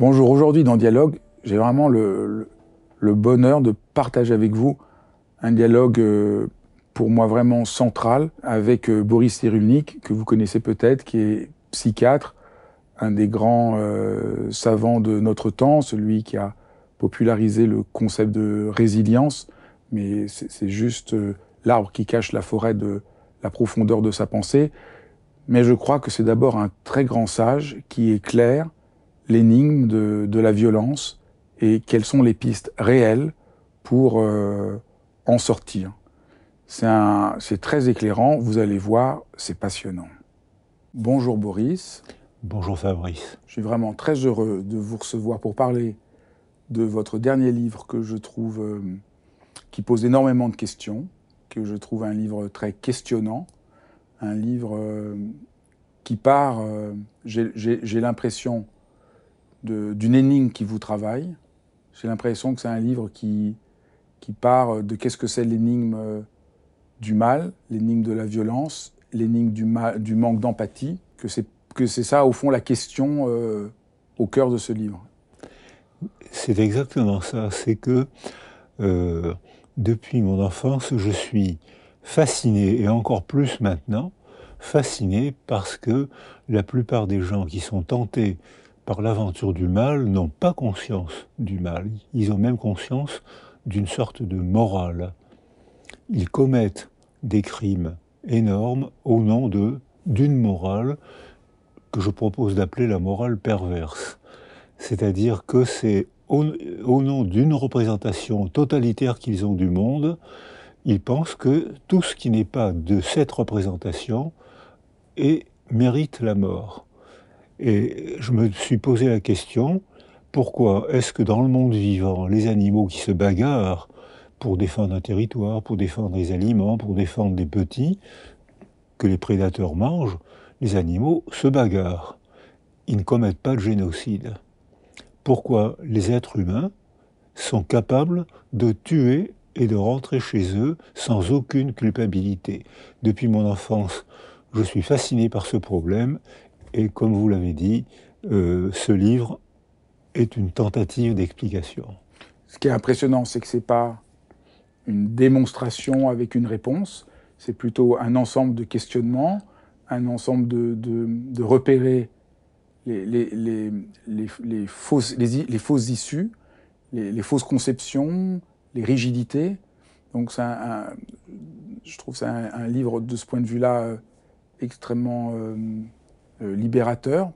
Bonjour, aujourd'hui dans Dialogue, j'ai vraiment le, bonheur de partager avec vous un dialogue euh, pour moi vraiment central avec euh, Boris Cyrulnik, que vous connaissez peut-être, qui est psychiatre, un des grands euh, savants de notre temps, celui qui a popularisé le concept de résilience, mais c'est juste l'arbre qui cache la forêt de la profondeur de sa pensée. Mais je crois que c'est d'abord un très grand sage qui est clair, l'énigme de, la violence et quelles sont les pistes réelles pour euh, en sortir. C'est très éclairant, vous allez voir, c'est passionnant. Bonjour Boris. Bonjour Fabrice. Je suis vraiment très heureux de vous recevoir pour parler de votre dernier livre que je trouve euh, qui pose énormément de questions, que je trouve un livre très questionnant, un livre euh, qui part, j'ai l'impression, d'une énigme qui vous travaille. J'ai l'impression que c'est un livre qui, qui part de qu'est-ce que c'est l'énigme euh, du mal, l'énigme de la violence, l'énigme du, du manque d'empathie, que c'est, que c'est ça, au fond, la question euh, au cœur de ce livre. C'est exactement ça. C'est que euh, depuis mon enfance, je suis fasciné, et encore plus maintenant, fasciné parce que la plupart des gens qui sont tentés par l'aventure du mal n'ont pas conscience du mal. Ils ont même conscience d'une sorte de morale. Ils commettent des crimes énormes au nom de d'une morale que je propose d'appeler la morale perverse. C'est-à-dire que c'est au, nom d'une représentation totalitaire qu'ils ont du monde, ils pensent que tout ce qui n'est pas de cette représentation est, mérite la mort. Et je me suis posé la question, pourquoi est-ce que dans le monde vivant, les animaux qui se bagarrent pour défendre un territoire, pour défendre les aliments, pour défendre des petits, que les prédateurs mangent, les animaux se bagarrent. Ils ne commettent pas de génocide. Pourquoi les êtres humains sont capables de tuer et de rentrer chez eux sans aucune culpabilité? Depuis mon enfance, je suis fasciné par ce problème et comme vous l'avez dit, euh, ce livre est une tentative d'explication. Ce qui est impressionnant, c'est que ce n'est pas une démonstration avec une réponse, c'est plutôt un ensemble de questionnements, un ensemble de, de, repérer les, les, les, fausses, les, fausses issues, les, fausses conceptions, les rigidités. Donc un, je trouve que c'est un, livre de ce point de vue-là euh, extrêmement... Euh, libérateur.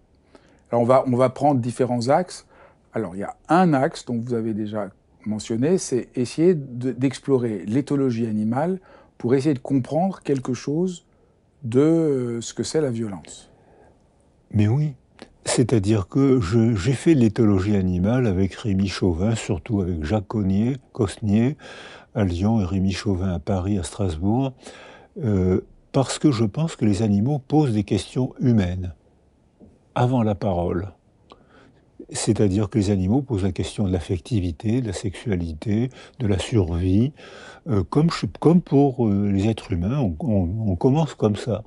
Alors on va, on va prendre différents axes. Alors il y a un axe dont vous avez déjà mentionné, c'est essayer d'explorer l'éthologie animale pour essayer de comprendre quelque chose de euh, ce que c'est la violence. Mais oui, c'est-à-dire que j'ai fait l'éthologie animale avec Rémi Chauvin, surtout avec Jacques Cognier, Cosnier à Lyon et Rémi Chauvin à Paris, à Strasbourg. Euh, parce que je pense que les animaux posent des questions humaines avant la parole. C'est-à-dire que les animaux posent la question de l'affectivité, de la sexualité, de la survie, euh, comme, pour euh, les êtres humains, on, commence comme ça.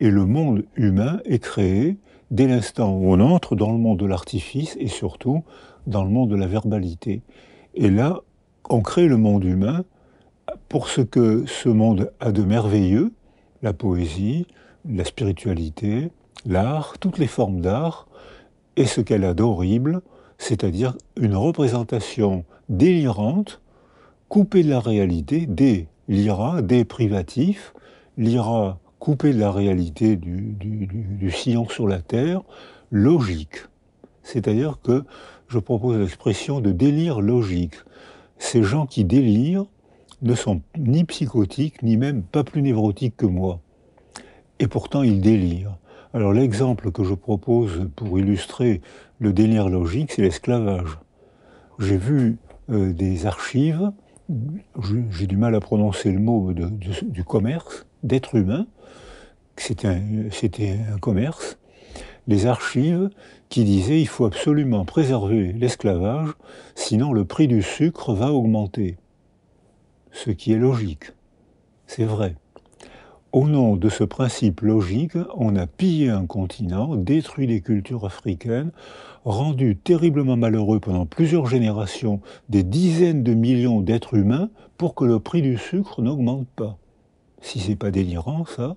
Et le monde humain est créé dès l'instant où on entre dans le monde de l'artifice et surtout dans le monde de la verbalité. Et là, on crée le monde humain pour ce que ce monde a de merveilleux, la poésie, la spiritualité, l'art, toutes les formes d'art, et ce qu'elle a d'horrible, c'est-à-dire une représentation délirante coupé de la réalité, des l'IRA, des privatifs, l'IRA coupé de la réalité du, du, sillon sur la Terre, logique. C'est-à-dire que je propose l'expression de délire logique. Ces gens qui délirent ne sont ni psychotiques, ni même pas plus névrotiques que moi. Et pourtant, ils délirent. Alors l'exemple que je propose pour illustrer le délire logique, c'est l'esclavage. J'ai vu euh, des archives, j'ai du mal à prononcer le mot du commerce, d'êtres humains, c'était un, un commerce, les archives qui disaient il faut absolument préserver l'esclavage, sinon le prix du sucre va augmenter. Ce qui est logique. C'est vrai. Au nom de ce principe logique, on a pillé un continent, détruit les cultures africaines, rendu terriblement malheureux pendant plusieurs générations des dizaines de millions d'êtres humains pour que le prix du sucre n'augmente pas. Si c'est pas délirant, ça.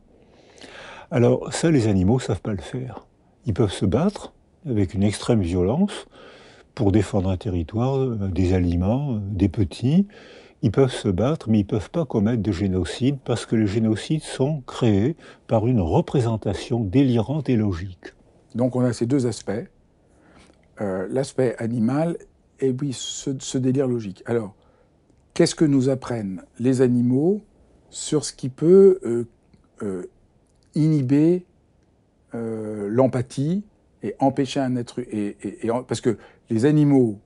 Alors, ça, les animaux savent pas le faire. Ils peuvent se battre avec une extrême violence pour défendre un territoire, euh, des aliments, euh, des petits, ils peuvent se battre, mais ils ne peuvent pas commettre de génocide parce que les génocides sont créés par une représentation délirante et logique. Donc on a ces deux aspects, euh, l'aspect animal et puis ce, délire logique. Alors, qu'est-ce que nous apprennent les animaux sur ce qui peut euh, euh, inhiber l'empathie et empêcher un être... Et, parce que les animaux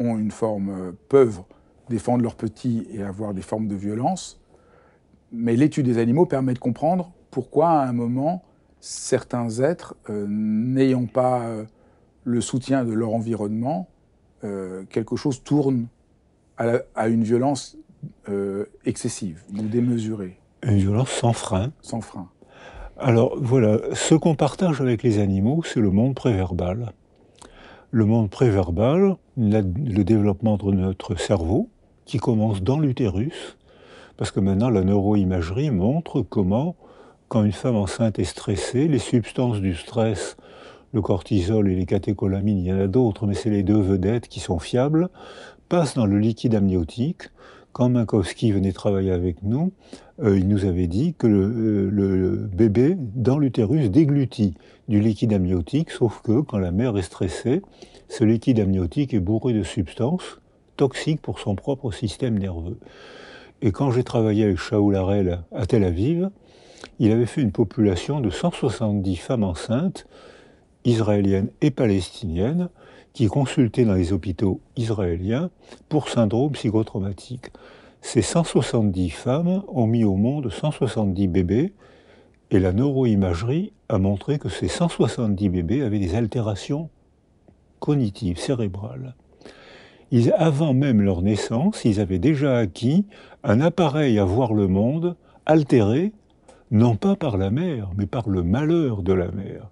ont une forme, peuvent défendre leurs petits et avoir des formes de violence. Mais l'étude des animaux permet de comprendre pourquoi, à un moment, certains êtres, euh, n'ayant pas euh, le soutien de leur environnement, euh, quelque chose tourne à, une violence excessive ou démesurée. Une violence sans frein. Sans frein. Alors voilà, ce qu'on partage avec les animaux, c'est le monde préverbal. Le monde préverbal, le développement de notre cerveau, qui commence dans l'utérus, parce que maintenant la neuroimagerie montre comment, quand une femme enceinte est stressée, les substances du stress, le cortisol et les catécholamines, il y en a d'autres, mais c'est les deux vedettes qui sont fiables, passent dans le liquide amniotique. Quand Minkowski venait travailler avec nous, euh, il nous avait dit que euh, le bébé dans l'utérus déglutit du liquide amniotique, sauf que quand la mère est stressée, ce liquide amniotique est bourré de substances toxique pour son propre système nerveux. Et quand j'ai travaillé avec Shaul Harel à Tel Aviv, il avait fait une population de 170 femmes enceintes, israéliennes et palestiniennes, qui consultaient dans les hôpitaux israéliens pour syndrome psychotraumatique. Ces 170 femmes ont mis au monde 170 bébés, et la neuroimagerie a montré que ces 170 bébés avaient des altérations cognitives, cérébrales avant même leur naissance, ils avaient déjà acquis un appareil à voir le monde altéré, non pas par la mère, mais par le malheur de la mère.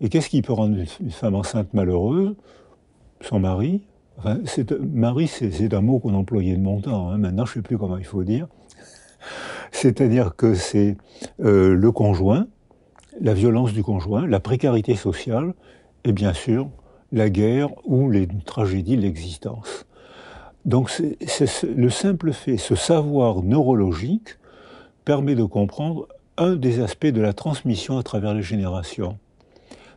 Et qu'est-ce qui peut rendre une femme enceinte malheureuse? Son mari. Enfin, mari, c'est un mot qu'on employait de mon temps. Hein. Maintenant, je ne sais plus comment il faut dire. C'est-à-dire que c'est euh, le conjoint, la violence du conjoint, la précarité sociale, et bien sûr la guerre ou les tragédies de l'existence. Donc c'est le simple fait, ce savoir neurologique permet de comprendre un des aspects de la transmission à travers les générations.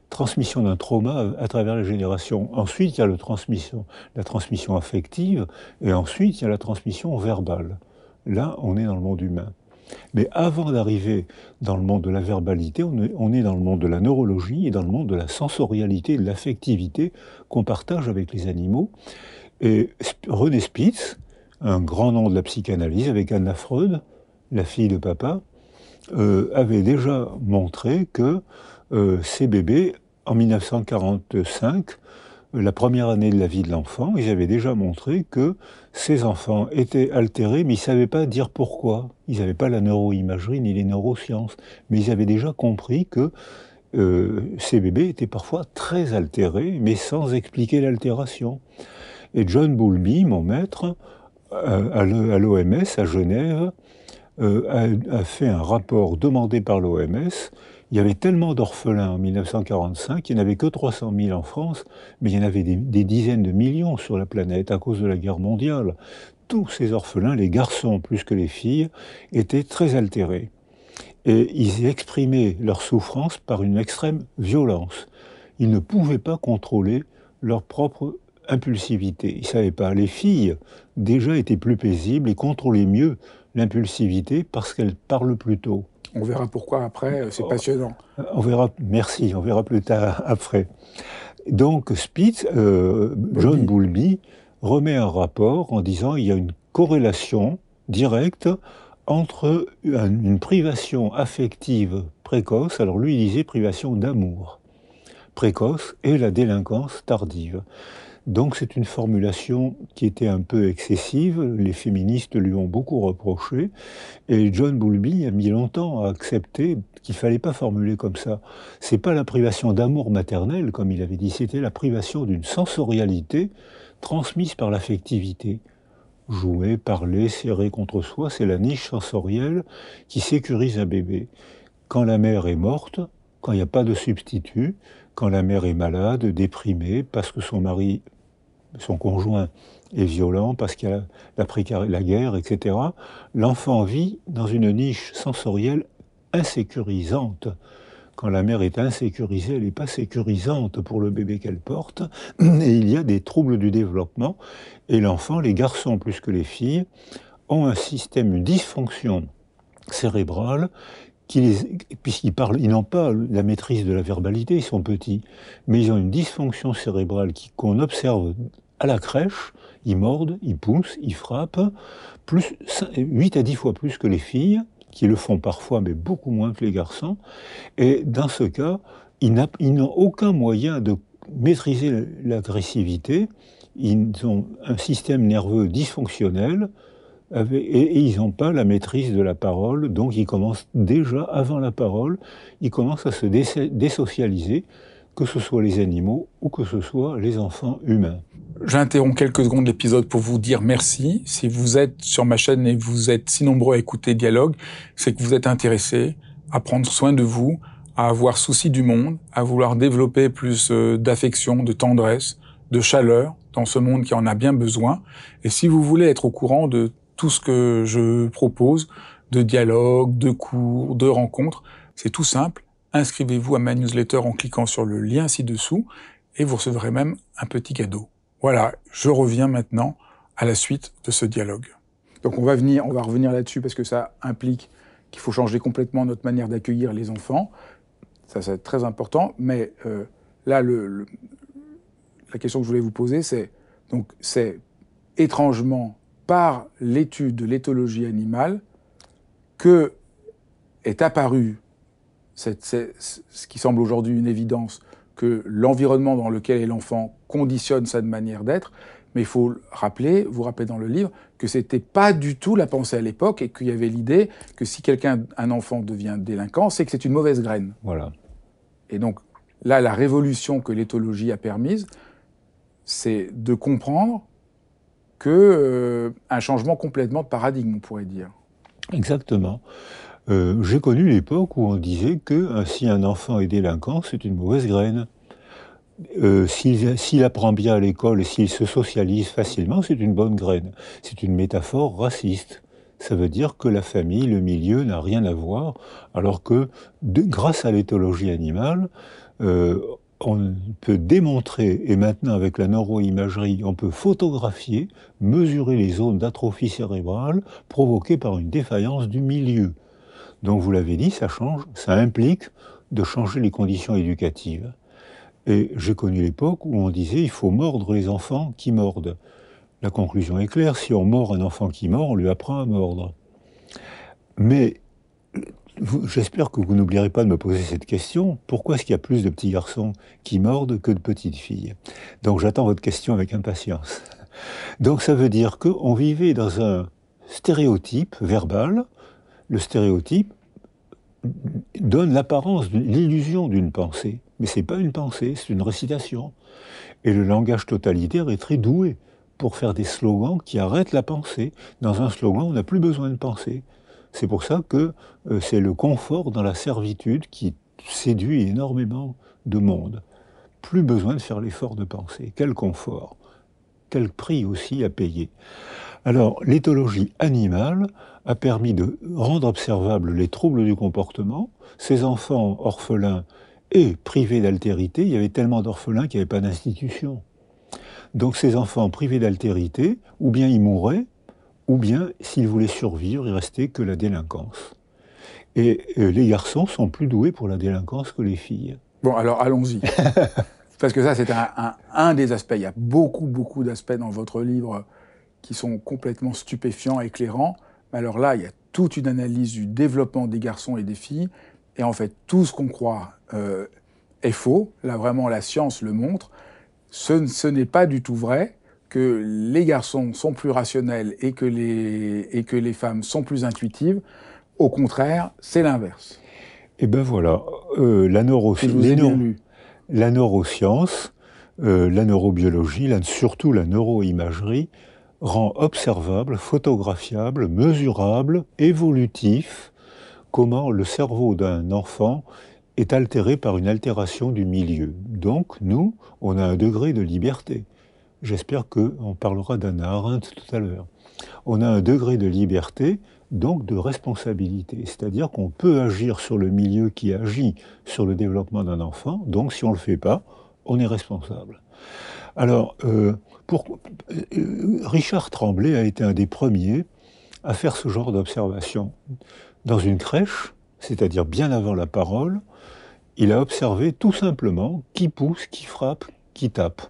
Transmission d'un trauma à travers les générations. Ensuite, il y a la transmission affective, et ensuite, il y a la transmission verbale. Là, on est dans le monde humain. Mais avant d'arriver dans le monde de la verbalité, on est, dans le monde de la neurologie et dans le monde de la sensorialité, de l'affectivité qu'on partage avec les animaux. Et René Spitz, un grand nom de la psychanalyse, avec Anna Freud, la fille de papa, euh, avait déjà montré que euh, ces bébés, en 1945, la première année de la vie de l'enfant, ils avaient déjà montré que ces enfants étaient altérés, mais ils ne savaient pas dire pourquoi. Ils n'avaient pas la neuroimagerie ni les neurosciences, mais ils avaient déjà compris que euh, ces bébés étaient parfois très altérés, mais sans expliquer l'altération. Et John Boulby, mon maître, euh, à l'OMS à Genève, euh, a, fait un rapport demandé par l'OMS il y avait tellement d'orphelins en 1945, il n'y en avait que 300 000 en France, mais il y en avait des, dizaines de millions sur la planète à cause de la guerre mondiale. tous ces orphelins, les garçons plus que les filles, étaient très altérés. Et ils exprimaient leur souffrance par une extrême violence. Ils ne pouvaient pas contrôler leur propre impulsivité. Ils ne savaient pas. Les filles, déjà, étaient plus paisibles et contrôlaient mieux l'impulsivité parce qu'elles parlent plus tôt. On verra pourquoi après, c'est passionnant. On verra, merci, on verra plus tard après. Donc Spitz, euh, John Boulby, remet un rapport en disant il y a une corrélation directe entre une privation affective précoce, alors lui il disait privation d'amour précoce, et la délinquance tardive. Donc c'est une formulation qui était un peu excessive, les féministes lui ont beaucoup reproché, et John Boulby a mis longtemps à accepter qu'il fallait pas formuler comme ça. C'est pas la privation d'amour maternel, comme il avait dit, c'était la privation d'une sensorialité transmise par l'affectivité. Jouer, parler, serrer contre soi, c'est la niche sensorielle qui sécurise un bébé. Quand la mère est morte, quand il n'y a pas de substitut, quand la mère est malade, déprimée, parce que son mari, son conjoint est violent, parce qu'il y a la, la guerre, etc., l'enfant vit dans une niche sensorielle insécurisante. Quand la mère est insécurisée, elle n'est pas sécurisante pour le bébé qu'elle porte, et il y a des troubles du développement, et l'enfant, les garçons plus que les filles, ont un système, une dysfonction cérébrale puisqu'ils parlent, ils n'ont pas la maîtrise de la verbalité, ils sont petits, mais ils ont une dysfonction cérébrale qu'on observe à la crèche. Ils mordent, ils poussent, ils frappent, plus 8 à 10 fois plus que les filles, qui le font parfois, mais beaucoup moins que les garçons. Et dans ce cas, ils n'ont aucun moyen de maîtriser l'agressivité. Ils ont un système nerveux dysfonctionnel, et, ils n'ont pas la maîtrise de la parole, donc ils commencent déjà, avant la parole, ils commencent à se désocialiser, que ce soit les animaux ou que ce soit les enfants humains. J'interromps quelques secondes l'épisode pour vous dire merci. Si vous êtes sur ma chaîne et vous êtes si nombreux à écouter Dialogue, c'est que vous êtes intéressés à prendre soin de vous, à avoir souci du monde, à vouloir développer plus euh, d'affection, de tendresse, de chaleur dans ce monde qui en a bien besoin. Et si vous voulez être au courant de tout ce que je propose de dialogue, de cours, de rencontres. C'est tout simple. Inscrivez-vous à ma newsletter en cliquant sur le lien ci-dessous et vous recevrez même un petit cadeau. Voilà, je reviens maintenant à la suite de ce dialogue. Donc on va venir, on va revenir là-dessus parce que ça implique qu'il faut changer complètement notre manière d'accueillir les enfants. Ça, c'est très important. Mais euh, là, la question que je voulais vous poser, c'est donc c'est étrangement par l'étude de l'éthologie animale que est apparu ce qui semble aujourd'hui une évidence, que l'environnement dans lequel est l'enfant conditionne sa manière d'être, mais il faut rappeler, vous rappeler dans le livre, que c'était pas du tout la pensée à l'époque et qu'il y avait l'idée que si quelqu'un, un enfant devient délinquant, c'est que c'est une mauvaise graine. Voilà. Et donc là, la révolution que l'éthologie a permise, c'est de comprendre que euh, un changement complètement de paradigme, on pourrait dire. Exactement. Euh, j'ai connu l'époque où on disait que euh, si un enfant est délinquant, c'est une mauvaise graine. s'il apprend bien à l'école et s'il se socialise facilement, c'est une bonne graine. C'est une métaphore raciste. Ça veut dire que la famille, le milieu n'a rien à voir, alors que grâce à l'éthologie animale, on peut démontrer, et maintenant avec la neuroimagerie, on peut photographier, mesurer les zones d'atrophie cérébrale provoquées par une défaillance du milieu. Donc vous l'avez dit, ça change, ça implique de changer les conditions éducatives. Et j'ai connu l'époque où on disait il faut mordre les enfants qui mordent. La conclusion est claire, si on mord un enfant qui mord, on lui apprend à mordre. Mais J'espère que vous n'oublierez pas de me poser cette question. Pourquoi est-ce qu'il y a plus de petits garçons qui mordent que de petites filles? Donc j'attends votre question avec impatience. Donc ça veut dire qu'on vivait dans un stéréotype verbal. Le stéréotype donne l'apparence, l'illusion d'une pensée. Mais ce n'est pas une pensée, c'est une récitation. Et le langage totalitaire est très doué pour faire des slogans qui arrêtent la pensée. Dans un slogan, on n'a plus besoin de penser. C'est pour ça que euh, c'est le confort dans la servitude qui séduit énormément de monde. Plus besoin de faire l'effort de penser. Quel confort Quel prix aussi à payer Alors, l'éthologie animale a permis de rendre observables les troubles du comportement. Ces enfants orphelins et privés d'altérité, il y avait tellement d'orphelins qu'il n'y avait pas d'institution. Donc ces enfants privés d'altérité, ou bien ils mouraient, ou bien s'ils voulaient survivre, il restait que la délinquance. Et euh, les garçons sont plus doués pour la délinquance que les filles. Bon, alors allons-y. Parce que ça, c'est un, des aspects. Il y a beaucoup, beaucoup d'aspects dans votre livre qui sont complètement stupéfiants, éclairants. Mais alors là, il y a toute une analyse du développement des garçons et des filles. Et en fait, tout ce qu'on croit euh, est faux. Là, vraiment, la science le montre. Ce, ce n'est pas du tout vrai que les garçons sont plus rationnels et que les, et que les femmes sont plus intuitives. Au contraire, c'est l'inverse. Et eh ben voilà, euh, la, la, neuroscience, euh, la neurobiologie, surtout la neuroimagerie, rend observable, photographiable, mesurable, évolutif, comment le cerveau d'un enfant est altéré par une altération du milieu. Donc, nous, on a un degré de liberté. J'espère qu'on parlera d'Anna Arendt tout à l'heure. On a un degré de liberté donc de responsabilité. C'est-à-dire qu'on peut agir sur le milieu qui agit sur le développement d'un enfant, donc si on ne le fait pas, on est responsable. Alors, euh, euh, Richard Tremblay a été un des premiers à faire ce genre d'observation. Dans une crèche, c'est-à-dire bien avant la parole, il a observé tout simplement qui pousse, qui frappe, qui tape.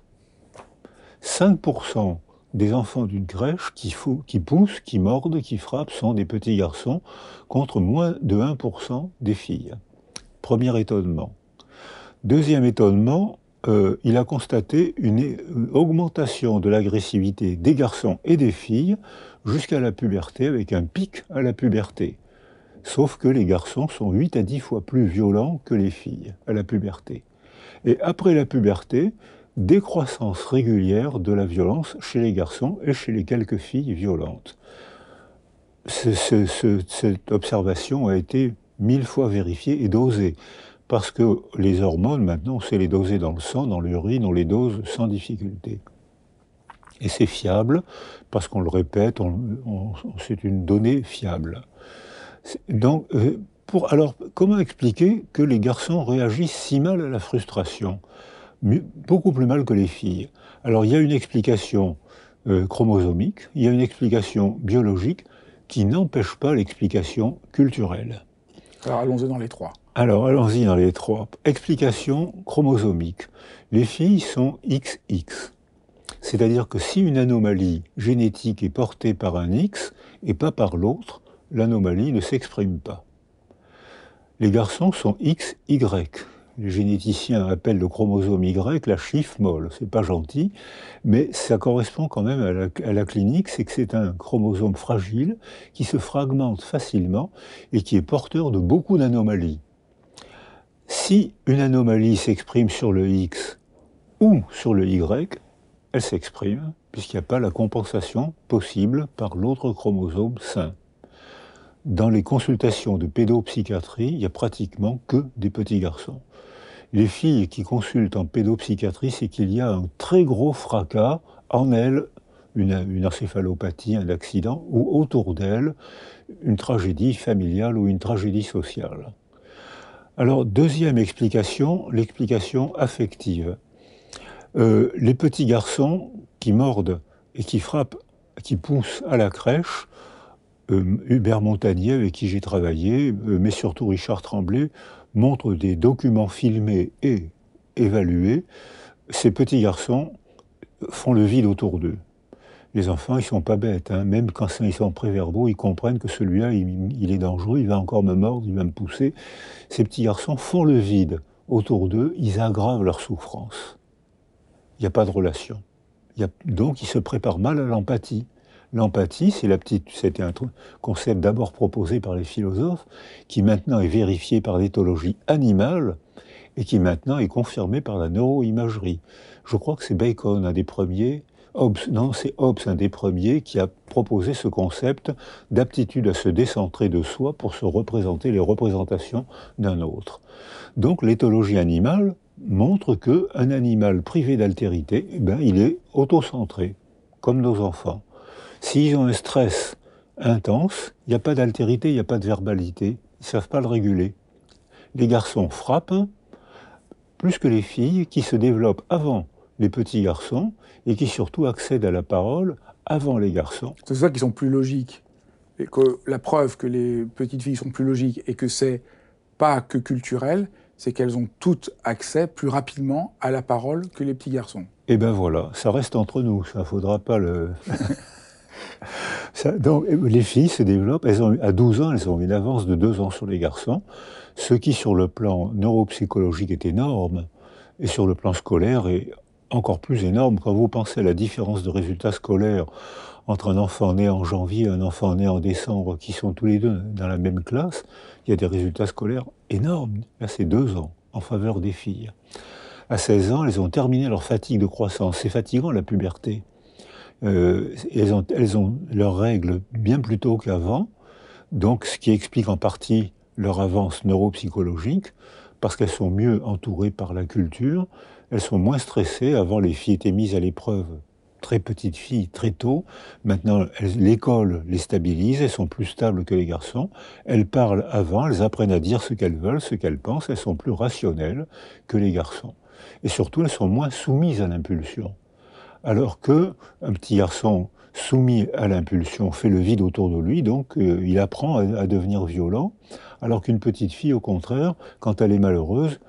5% des enfants d'une crèche qui, qui, poussent, qui mordent, qui frappent sont des petits garçons, contre moins de 1% des filles. Premier étonnement. Deuxième étonnement, euh, il a constaté une, augmentation de l'agressivité des garçons et des filles jusqu'à la puberté, avec un pic à la puberté. Sauf que les garçons sont 8 à 10 fois plus violents que les filles à la puberté. Et après la puberté, décroissance régulière de la violence chez les garçons et chez les quelques filles violentes. cette observation a été mille fois vérifiée et dosée, parce que les hormones, maintenant, on sait les doser dans le sang, dans l'urine, on les dose sans difficulté. Et c'est fiable, parce qu'on le répète, c'est une donnée fiable. Donc, euh, alors, comment expliquer que les garçons réagissent si mal à la frustration? Beaucoup plus mal que les filles. Alors il y a une explication euh, chromosomique, il y a une explication biologique qui n'empêche pas l'explication culturelle. Alors allons-y dans les trois. Alors allons-y dans les trois. Explication chromosomique. Les filles sont XX. C'est-à-dire que si une anomalie génétique est portée par un X et pas par l'autre, l'anomalie ne s'exprime pas. Les garçons sont XY les généticiens appellent le chromosome Y la chiffre molle. C'est pas gentil, mais ça correspond quand même à la, clinique, c'est que c'est un chromosome fragile qui se fragmente facilement et qui est porteur de beaucoup d'anomalies. Si une anomalie s'exprime sur le X ou sur le Y, elle s'exprime puisqu'il n'y a pas la compensation possible par l'autre chromosome sain. Dans les consultations de pédopsychiatrie, il n'y a pratiquement que des petits garçons les filles qui consultent en pédopsychiatrie, c'est qu'il y a un très gros fracas en elles, une, encéphalopathie, un accident, ou autour d'elles, une tragédie familiale ou une tragédie sociale. Alors, deuxième explication, l'explication affective. Euh, les petits garçons qui mordent et qui frappent, qui poussent à la crèche, euh, Hubert Montagnier, avec qui j'ai travaillé, euh, mais surtout Richard Tremblay, montrent des documents filmés et évalués. Ces petits garçons font le vide autour d'eux. Les enfants, ils sont pas bêtes. Hein. Même quand ils sont préverbaux, ils comprennent que celui-là, il, est dangereux, il va encore me mordre, il va me pousser. Ces petits garçons font le vide autour d'eux, ils aggravent leur souffrance. Il n'y a pas de relation. donc, ils se préparent mal à l'empathie. L'empathie, c'est la petite, c'était un concept d'abord proposé par les philosophes, qui maintenant est vérifié par l'éthologie animale et qui maintenant est confirmé par la neuroimagerie. Je crois que c'est Bacon, un des premiers, Non, c'est Hobbes, un des premiers, qui a proposé ce concept d'aptitude à se décentrer de soi pour se représenter les représentations d'un autre. Donc l'éthologie animale montre qu'un animal privé d'altérité, ben, il est autocentré, comme nos enfants. S'ils ont un stress intense, il n'y a pas d'altérité, il n'y a pas de verbalité. Ils ne savent pas le réguler. Les garçons frappent plus que les filles qui se développent avant les petits garçons et qui surtout accèdent à la parole avant les garçons. C'est ça qu'ils sont plus logiques. Et que la preuve que les petites filles sont plus logiques et que c'est pas que culturel, c'est qu'elles ont toutes accès plus rapidement à la parole que les petits garçons. Eh ben voilà, ça reste entre nous, ça faudra pas le. donc, les filles se développent, elles ont, à 12 ans, elles ont une avance de 2 ans sur les garçons, ce qui, sur le plan neuropsychologique, est énorme, et sur le plan scolaire, est encore plus énorme quand vous pensez à la différence de résultats scolaires entre un enfant né en janvier et un enfant né en décembre, qui sont tous les deux dans la même classe, il y a des résultats scolaires énormes. Là, c'est deux ans en faveur des filles. À 16 ans, elles ont terminé leur fatigue de croissance. C'est fatigant, la puberté. Euh, elles, ont, elles ont leurs règles bien plus tôt qu'avant, donc ce qui explique en partie leur avance neuropsychologique, parce qu'elles sont mieux entourées par la culture, elles sont moins stressées. Avant, les filles étaient mises à l'épreuve très petites filles très tôt. Maintenant, l'école les stabilise, elles sont plus stables que les garçons. Elles parlent avant, elles apprennent à dire ce qu'elles veulent, ce qu'elles pensent, elles sont plus rationnelles que les garçons. Et surtout, elles sont moins soumises à l'impulsion. Alors que un petit garçon soumis à l'impulsion fait le vide autour de lui, donc euh, il apprend à, devenir violent, alors qu'une petite fille, au contraire, quand elle est malheureuse,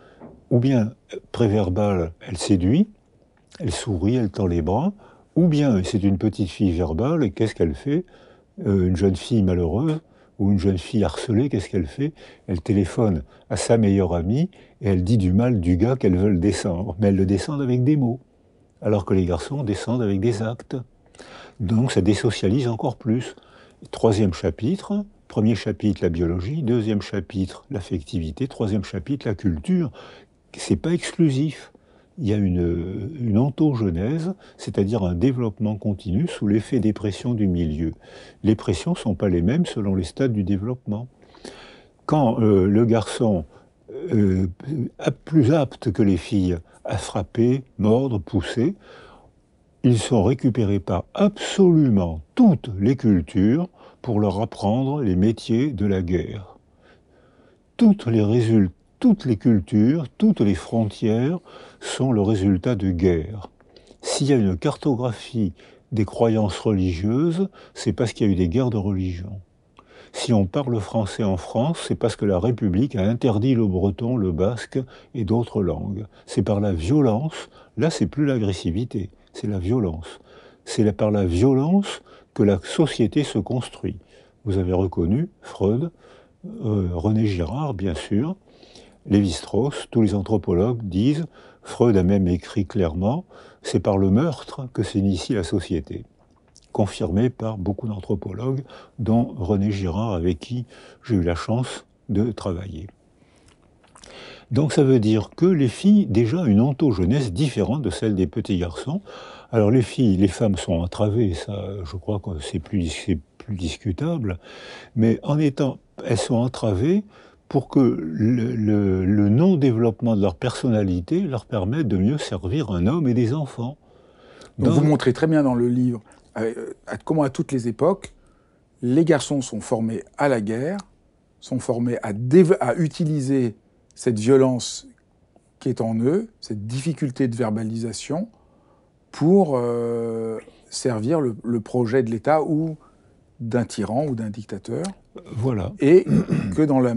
ou bien préverbale, elle séduit, elle sourit, elle tend les bras, ou bien c'est une petite fille verbale, et qu'est-ce qu'elle fait? Euh, Une jeune fille malheureuse ou une jeune fille harcelée, qu'est-ce qu'elle fait? Elle téléphone à sa meilleure amie et elle dit du mal du gars qu'elle veut descendre. Mais elle le descend avec des mots, alors que les garçons descendent avec des actes. Donc ça désocialise encore plus. Troisième chapitre, premier chapitre la biologie, deuxième chapitre l'affectivité, troisième chapitre la culture. C'est pas exclusif il y a une, une c'est-à-dire un développement continu sous l'effet des pressions du milieu. Les pressions ne sont pas les mêmes selon les stades du développement. Quand euh, le garçon euh, est plus apte que les filles à frapper, mordre, pousser, ils sont récupérés par absolument toutes les cultures pour leur apprendre les métiers de la guerre. Toutes les résultats toutes les cultures, toutes les frontières sont le résultat de guerres. S'il y a une cartographie des croyances religieuses, c'est parce qu'il y a eu des guerres de religion. Si on parle français en France, c'est parce que la République a interdit le breton, le basque et d'autres langues. C'est par la violence, là c'est plus l'agressivité, c'est la violence. C'est par la violence que la société se construit. Vous avez reconnu Freud, euh, René Girard, bien sûr, Lévi-Strauss, tous les anthropologues disent, Freud a même écrit clairement, c'est par le meurtre que s'initie la société. Confirmé par beaucoup d'anthropologues, dont René Girard, avec qui j'ai eu la chance de travailler. Donc ça veut dire que les filles, déjà une ontogenèse différente de celle des petits garçons. Alors les filles, les femmes sont entravées, ça je crois que c'est plus, plus discutable, mais en étant, elles sont entravées pour que le, non-développement de leur personnalité leur permette de mieux servir un homme et des enfants. Donc vous montrez très bien dans le livre euh, comment à toutes les époques, les garçons sont formés à la guerre, sont formés à, à utiliser cette violence qui est en eux, cette difficulté de verbalisation, pour euh, servir le, le, projet de l'État ou d'un tyran ou d'un dictateur. Voilà. Et que dans le,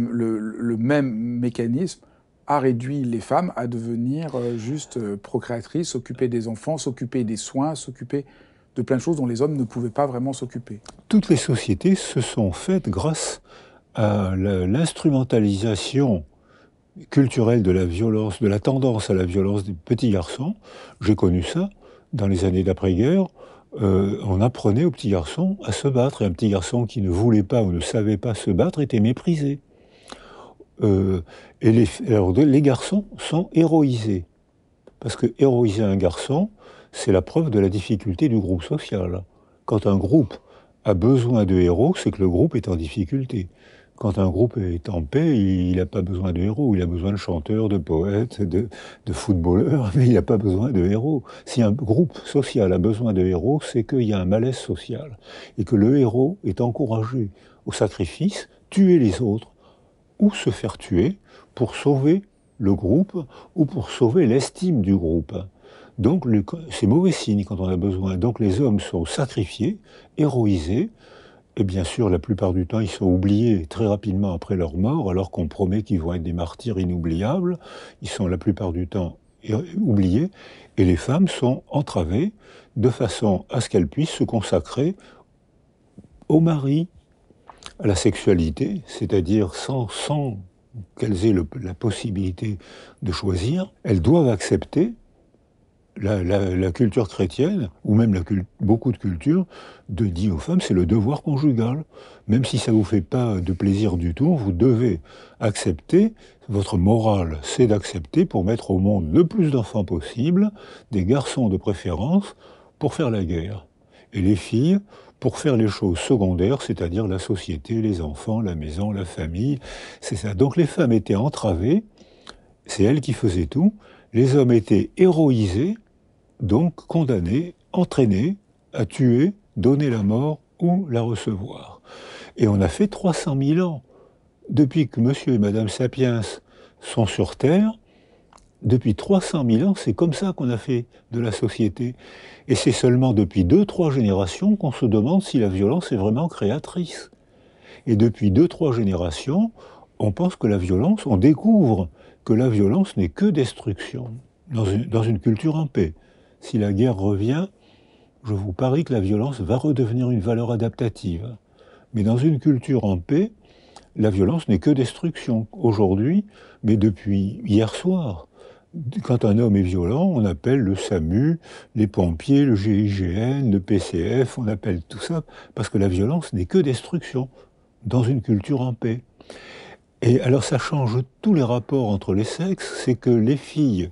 même mécanisme a réduit les femmes à devenir euh, juste euh, procréatrices, s'occuper des enfants, s'occuper des soins, s'occuper de plein de choses dont les hommes ne pouvaient pas vraiment s'occuper. Toutes les sociétés se sont faites grâce à l'instrumentalisation culturelle de la violence, de la tendance à la violence des petits garçons. J'ai connu ça dans les années d'après-guerre. Euh, on apprenait aux petits garçons à se battre. Et un petit garçon qui ne voulait pas ou ne savait pas se battre était méprisé. Euh, et les, les garçons sont héroïsés. Parce que héroïser un garçon, c'est la preuve de la difficulté du groupe social. Quand un groupe a besoin de héros, c'est que le groupe est en difficulté. Quand un groupe est en paix, il n'a pas besoin de héros, il a besoin de chanteurs, de poètes, de, footballeurs, mais il n'a pas besoin de héros. Si un groupe social a besoin de héros, c'est qu'il y a un malaise social et que le héros est encouragé au sacrifice, tuer les autres ou se faire tuer pour sauver le groupe ou pour sauver l'estime du groupe. Donc c'est mauvais signe quand on a besoin. Donc les hommes sont sacrifiés, héroïsés, et bien sûr, la plupart du temps, ils sont oubliés très rapidement après leur mort, alors qu'on promet qu'ils vont être des martyrs inoubliables. Ils sont la plupart du temps oubliés, et les femmes sont entravées de façon à ce qu'elles puissent se consacrer au mari, à la sexualité, c'est-à-dire sans, sans qu'elles aient la possibilité de choisir, elles doivent accepter la, culture chrétienne, ou même beaucoup de cultures, de dire aux femmes, c'est le devoir conjugal. Même si ça ne vous fait pas de plaisir du tout, vous devez accepter, votre morale, c'est d'accepter pour mettre au monde le plus d'enfants possible, des garçons de préférence, pour faire la guerre. Et les filles, pour faire les choses secondaires, c'est-à-dire la société, les enfants, la maison, la famille. C'est ça. Donc les femmes étaient entravées, c'est elles qui faisaient tout. Les hommes étaient héroïsés, donc condamnés, entraînés à tuer, donner la mort ou la recevoir. Et on a fait 300 000 ans. Depuis que monsieur et madame Sapiens sont sur Terre, depuis 300 000 ans, c'est comme ça qu'on a fait de la société. Et c'est seulement depuis deux, trois générations qu'on se demande si la violence est vraiment créatrice. Et depuis deux, trois générations, on pense que la violence, on découvre que la violence n'est que destruction dans une culture en paix si la guerre revient, je vous parie que la violence va redevenir une valeur adaptative. Mais dans une culture en paix, la violence n'est que destruction. Aujourd'hui, mais depuis hier soir, quand un homme est violent, on appelle le SAMU, les pompiers, le GIGN, le PCF, on appelle tout ça, parce que la violence n'est que destruction dans une culture en paix. Et alors ça change tous les rapports entre les sexes, c'est que les filles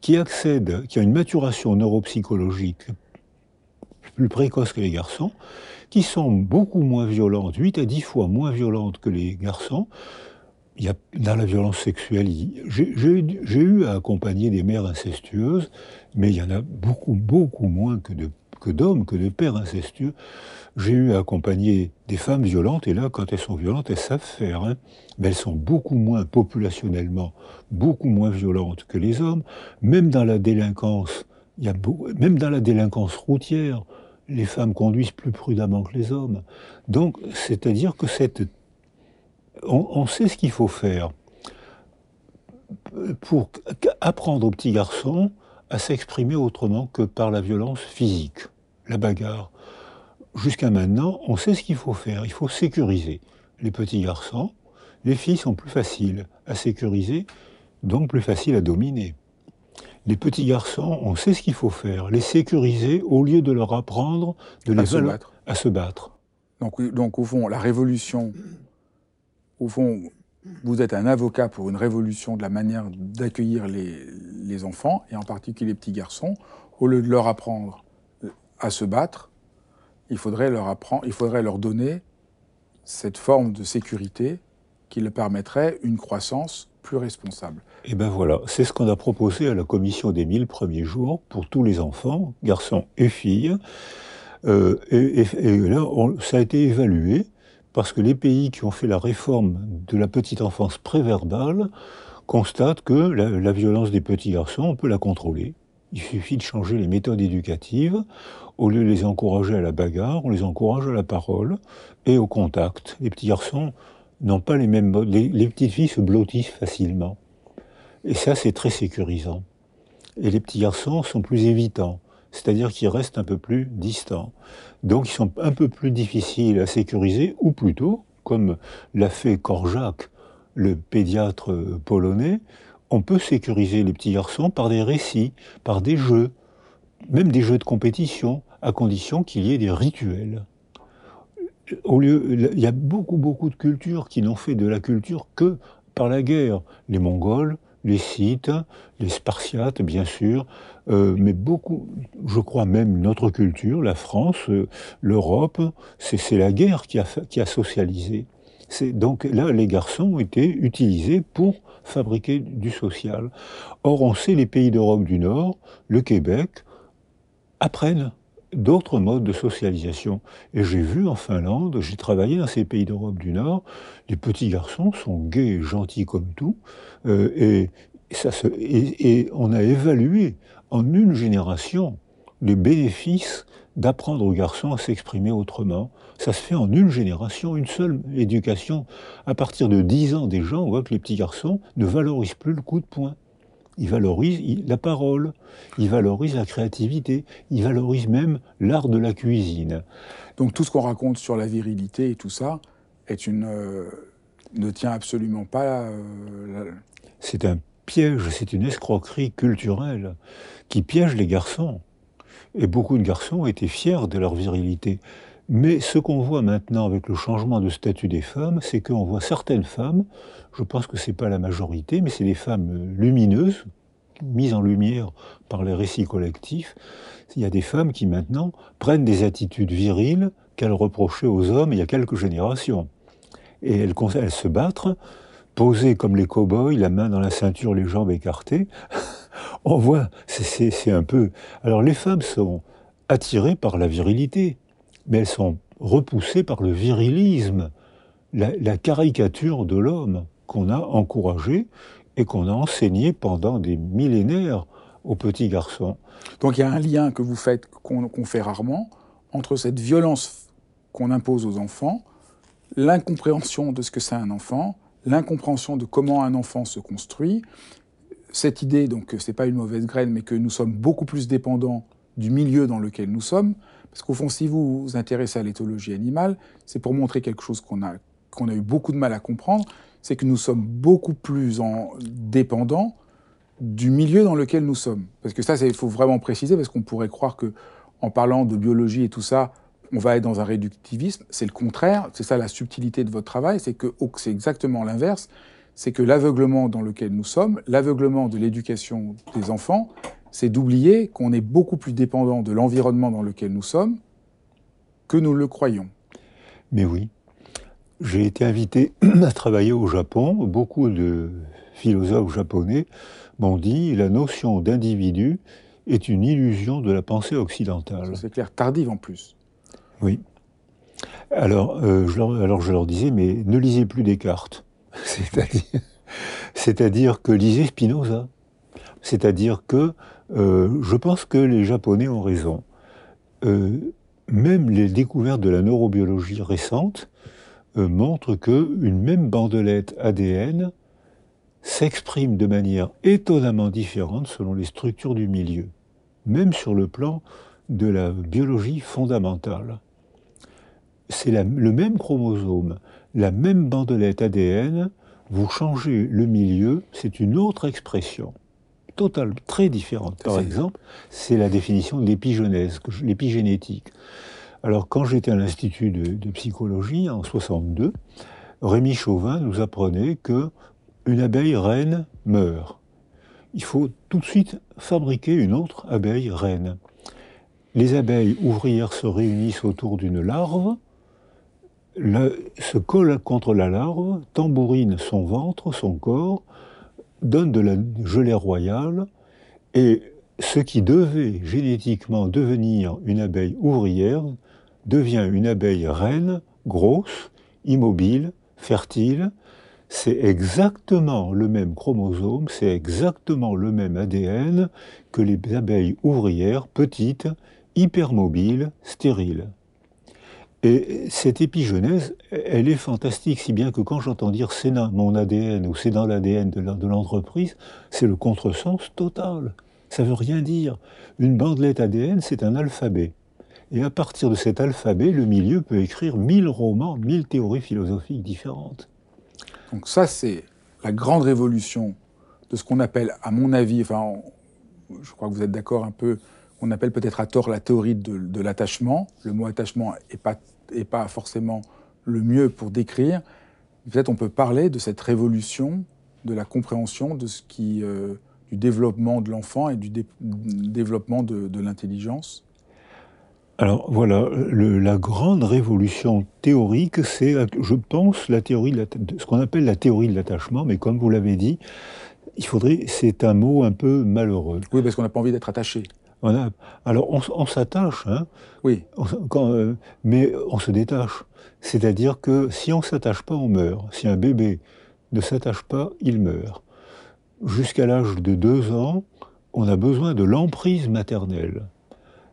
qui accèdent, qui ont une maturation neuropsychologique plus précoce que les garçons, qui sont beaucoup moins violentes, 8 à 10 fois moins violentes que les garçons. Dans la violence sexuelle, j'ai eu à accompagner des mères incestueuses, mais il y en a beaucoup, beaucoup moins que de que d'hommes, que de pères incestueux. J'ai eu à accompagner des femmes violentes, et là, quand elles sont violentes, elles savent faire. Hein. Mais elles sont beaucoup moins populationnellement, beaucoup moins violentes que les hommes. Même dans la délinquance, y a même dans la délinquance routière, les femmes conduisent plus prudemment que les hommes. Donc, c'est-à-dire que cette, on sait ce qu'il faut faire pour apprendre aux petits garçons à s'exprimer autrement que par la violence physique, la bagarre. Jusqu'à maintenant, on sait ce qu'il faut faire. Il faut sécuriser les petits garçons. Les filles sont plus faciles à sécuriser, donc plus faciles à dominer. Les petits garçons, on sait ce qu'il faut faire, les sécuriser au lieu de leur apprendre de les à se battre. À se battre. Donc, donc au fond, la révolution, au fond, vous êtes un avocat pour une révolution de la manière d'accueillir les, enfants, et en particulier les petits garçons. Au lieu de leur apprendre à se battre, il faudrait leur, apprendre, il faudrait leur donner cette forme de sécurité qui leur permettrait une croissance plus responsable. Et bien voilà, c'est ce qu'on a proposé à la commission des 1000 premiers jours pour tous les enfants, garçons et filles. Euh, et, là, ça a été évalué parce que les pays qui ont fait la réforme de la petite enfance préverbale constatent que la, violence des petits garçons, on peut la contrôler. Il suffit de changer les méthodes éducatives. Au lieu de les encourager à la bagarre, on les encourage à la parole et au contact. Les petits garçons n'ont pas les mêmes modes. Les, les petites filles se blottissent facilement. Et ça, c'est très sécurisant. Et les petits garçons sont plus évitants c'est-à-dire qu'ils restent un peu plus distants. Donc ils sont un peu plus difficiles à sécuriser, ou plutôt, comme l'a fait Korjak, le pédiatre polonais, on peut sécuriser les petits garçons par des récits, par des jeux, même des jeux de compétition, à condition qu'il y ait des rituels. Au lieu, il y a beaucoup, beaucoup de cultures qui n'ont fait de la culture que par la guerre. Les Mongols, les Scythes, les Spartiates, bien sûr, euh, mais beaucoup, je crois même notre culture, la France, euh, l'Europe, c'est la guerre qui a, qui a socialisé. Donc là, les garçons ont été utilisés pour fabriquer du social. Or, on sait les pays d'Europe du Nord, le Québec, apprennent d'autres modes de socialisation. Et j'ai vu en Finlande, j'ai travaillé dans ces pays d'Europe du Nord, les petits garçons sont gays et gentils comme tout, euh, et, ça se, et, on a évalué en une génération les bénéfices d'apprendre aux garçons à s'exprimer autrement. Ça se fait en une génération, une seule éducation. À partir de 10 ans déjà, on voit que les petits garçons ne valorisent plus le coup de poing il valorise la parole, il valorise la créativité, il valorise même l'art de la cuisine. Donc tout ce qu'on raconte sur la virilité et tout ça est une, euh, ne tient absolument pas. Euh, c'est un piège, c'est une escroquerie culturelle qui piège les garçons. Et beaucoup de garçons étaient fiers de leur virilité. Mais ce qu'on voit maintenant avec le changement de statut des femmes, c'est qu'on voit certaines femmes, je pense que ce n'est pas la majorité, mais c'est des femmes lumineuses, mises en lumière par les récits collectifs. Il y a des femmes qui maintenant prennent des attitudes viriles qu'elles reprochaient aux hommes il y a quelques générations. Et elles, elles se battent, posées comme les cow-boys, la main dans la ceinture, les jambes écartées. On voit, c'est un peu... Alors les femmes sont attirées par la virilité mais elles sont repoussées par le virilisme, la, caricature de l'homme qu'on a encouragé et qu'on a enseigné pendant des millénaires aux petits garçons. Donc il y a un lien que vous faites, qu'on fait rarement, entre cette violence qu'on impose aux enfants, l'incompréhension de ce que c'est un enfant, l'incompréhension de comment un enfant se construit, cette idée, donc c'est pas une mauvaise graine, mais que nous sommes beaucoup plus dépendants du milieu dans lequel nous sommes, parce qu'au fond, si vous vous intéressez à l'éthologie animale, c'est pour montrer quelque chose qu'on a, qu'on a eu beaucoup de mal à comprendre, c'est que nous sommes beaucoup plus en dépendants du milieu dans lequel nous sommes. Parce que ça, il faut vraiment préciser, parce qu'on pourrait croire que en parlant de biologie et tout ça, on va être dans un réductivisme. C'est le contraire, c'est ça la subtilité de votre travail, c'est que c'est exactement l'inverse. C'est que l'aveuglement dans lequel nous sommes, l'aveuglement de l'éducation des enfants, c'est d'oublier qu'on est beaucoup plus dépendant de l'environnement dans lequel nous sommes que nous le croyons. Mais oui. J'ai été invité à travailler au Japon. Beaucoup de philosophes japonais m'ont dit la notion d'individu est une illusion de la pensée occidentale. C'est clair, tardive en plus. Oui. Alors, euh, je leur, alors je leur disais, mais ne lisez plus Descartes. C'est-à-dire que lisez Spinoza. C'est-à-dire que euh, je pense que les Japonais ont raison. Euh, même les découvertes de la neurobiologie récente euh, montrent qu'une même bandelette ADN s'exprime de manière étonnamment différente selon les structures du milieu, même sur le plan de la biologie fondamentale. C'est le même chromosome, la même bandelette ADN, vous changez le milieu, c'est une autre expression totale, très différente. Par exemple, c'est la définition de l'épigénèse, l'épigénétique. Alors, quand j'étais à l'Institut de, psychologie en 62, Rémi Chauvin nous apprenait que une abeille reine meurt. Il faut tout de suite fabriquer une autre abeille reine. Les abeilles ouvrières se réunissent autour d'une larve, se collent contre la larve, tambourinent son ventre, son corps, donne de la gelée royale et ce qui devait génétiquement devenir une abeille ouvrière devient une abeille reine, grosse, immobile, fertile. C'est exactement le même chromosome, c'est exactement le même ADN que les abeilles ouvrières petites, hypermobiles, stériles. Et cette épigenèse, elle est fantastique, si bien que quand j'entends dire c'est dans mon ADN ou c'est dans l'ADN de l'entreprise, c'est le contresens total. Ça veut rien dire. Une bandelette ADN, c'est un alphabet. Et à partir de cet alphabet, le milieu peut écrire mille romans, mille théories philosophiques différentes. Donc ça, c'est la grande révolution de ce qu'on appelle, à mon avis, enfin, je crois que vous êtes d'accord un peu, on appelle peut-être à tort la théorie de, l'attachement. Le mot attachement n'est pas forcément le mieux pour décrire, peut-être on peut parler de cette révolution de la compréhension de ce qui, euh, du développement de l'enfant et du développement de, l'intelligence Alors voilà, la grande révolution théorique, c'est, je pense, la théorie de ce qu'on appelle la théorie de l'attachement, mais comme vous l'avez dit, il faudrait, c'est un mot un peu malheureux. Oui, parce qu'on n'a pas envie d'être attaché. On a, alors on, s'attache, hein, oui. quand, euh, mais on se détache. C'est-à-dire que si on ne s'attache pas, on meurt. Si un bébé ne s'attache pas, il meurt. Jusqu'à l'âge de deux ans, on a besoin de l'emprise maternelle.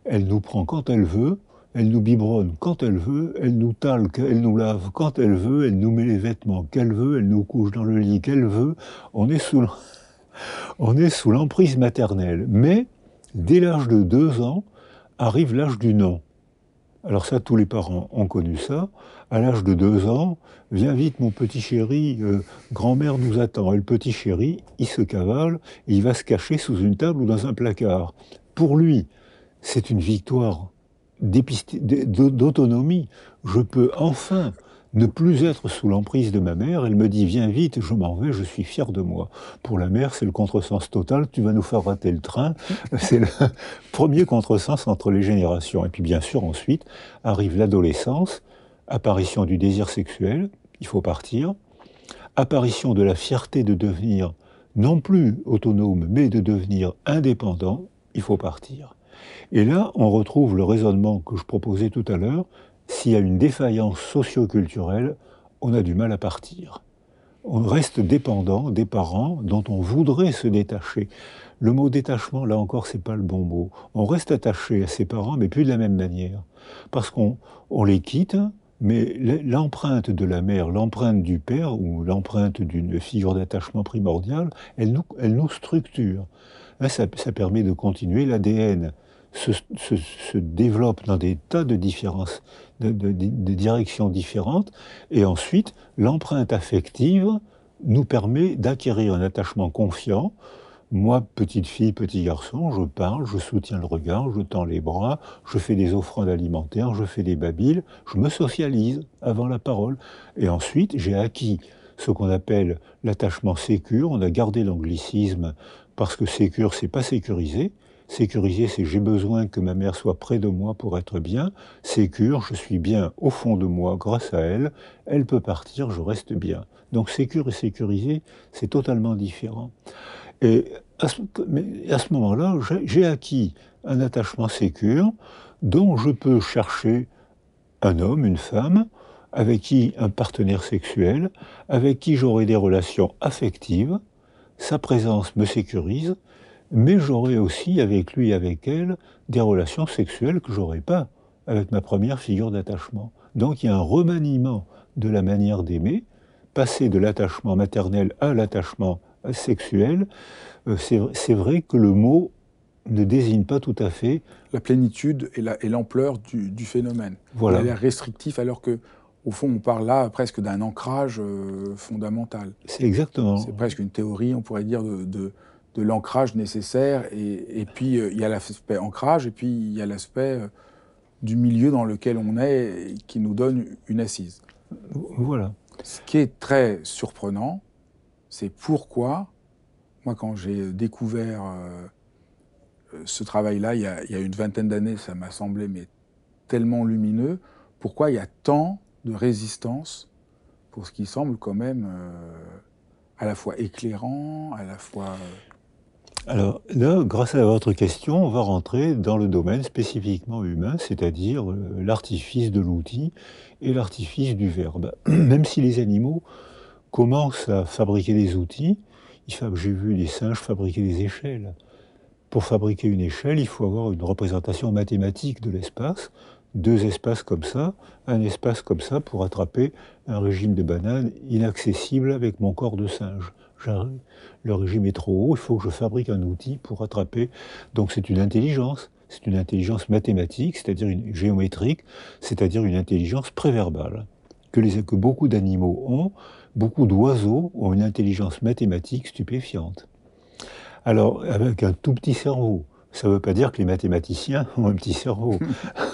Elle nous prend quand elle veut, elle nous biberonne quand elle veut, elle nous talque, elle nous lave quand elle veut, elle nous met les vêtements qu'elle veut, elle nous couche dans le lit qu'elle veut. On est sous, on est sous l'emprise maternelle. Mais dès l'âge de deux ans, arrive l'âge du non. Alors ça, tous les parents ont connu ça. À l'âge de deux ans, viens vite mon petit chéri, euh, grand-mère nous attend. Et le petit chéri, il se cavale, et il va se cacher sous une table ou dans un placard. Pour lui, c'est une victoire d'autonomie. Je peux enfin ne plus être sous l'emprise de ma mère. Elle me dit Viens vite, je m'en vais, je suis fier de moi. Pour la mère, c'est le contresens total tu vas nous faire rater le train. C'est le premier contresens entre les générations. Et puis, bien sûr, ensuite arrive l'adolescence, apparition du désir sexuel il faut partir, apparition de la fierté de devenir non plus autonome, mais de devenir indépendant il faut partir. Et là, on retrouve le raisonnement que je proposais tout à l'heure. S'il y a une défaillance socio-culturelle, on a du mal à partir. On reste dépendant des parents dont on voudrait se détacher. Le mot détachement, là encore, c'est pas le bon mot. On reste attaché à ses parents, mais plus de la même manière. Parce qu'on on les quitte, mais l'empreinte de la mère, l'empreinte du père ou l'empreinte d'une figure d'attachement primordiale, elle nous, structure. Ça, ça, permet de continuer l'ADN se, développe dans des tas de différences, de, directions différentes, et ensuite l'empreinte affective nous permet d'acquérir un attachement confiant. Moi, petite fille, petit garçon, je parle, je soutiens le regard, je tends les bras, je fais des offrandes alimentaires, je fais des babiles, je me socialise avant la parole. Et ensuite, j'ai acquis ce qu'on appelle l'attachement sécure. On a gardé l'anglicisme parce que sécure, c'est pas sécurisé. Sécuriser, c'est j'ai besoin que ma mère soit près de moi pour être bien. Sécure, je suis bien au fond de moi grâce à elle. Elle peut partir, je reste bien. Donc sécure et sécuriser, c'est totalement différent. Et à ce, à ce moment-là, j'ai acquis un attachement sécure dont je peux chercher un homme, une femme, avec qui un partenaire sexuel, avec qui j'aurai des relations affectives. Sa présence me sécurise mais j'aurai aussi avec lui et avec elle des relations sexuelles que j'aurais pas avec ma première figure d'attachement. Donc il y a un remaniement de la manière d'aimer, passer de l'attachement maternel à l'attachement sexuel. Euh, c'est vrai que le mot ne désigne pas tout à fait la plénitude et l'ampleur du, phénomène. Voilà. Il a l'air restrictif alors que au fond, on parle là presque d'un ancrage euh, fondamental. C'est exactement. C'est presque une théorie, on pourrait dire, de, de l'ancrage nécessaire. Et, puis, euh, il y a l'aspect ancrage, et puis il y a l'aspect euh, du milieu dans lequel on est qui nous donne une assise. Voilà. Ce qui est très surprenant, c'est pourquoi, moi, quand j'ai découvert euh, ce travail-là, il, y a une vingtaine d'années, ça m'a semblé mais tellement lumineux, pourquoi il y a tant de résistance pour ce qui semble quand même à la fois éclairant, à la fois alors là, grâce à votre question, on va rentrer dans le domaine spécifiquement humain, c'est-à-dire euh, l'artifice de l'outil et l'artifice du verbe. Même si les animaux commencent à fabriquer des outils, j'ai vu des singes fabriquer des échelles. Pour fabriquer une échelle, il faut avoir une représentation mathématique de l'espace, deux espaces comme ça, un espace comme ça pour attraper un régime de banane inaccessible avec mon corps de singe le régime est trop haut, il faut que je fabrique un outil pour attraper. Donc c'est une intelligence, c'est une intelligence mathématique, c'est-à-dire une géométrique, c'est-à-dire une intelligence préverbale, que, les, que beaucoup d'animaux ont. Beaucoup d'oiseaux ont une intelligence mathématique stupéfiante. Alors, avec un tout petit cerveau. Ça ne veut pas dire que les mathématiciens ont un petit cerveau.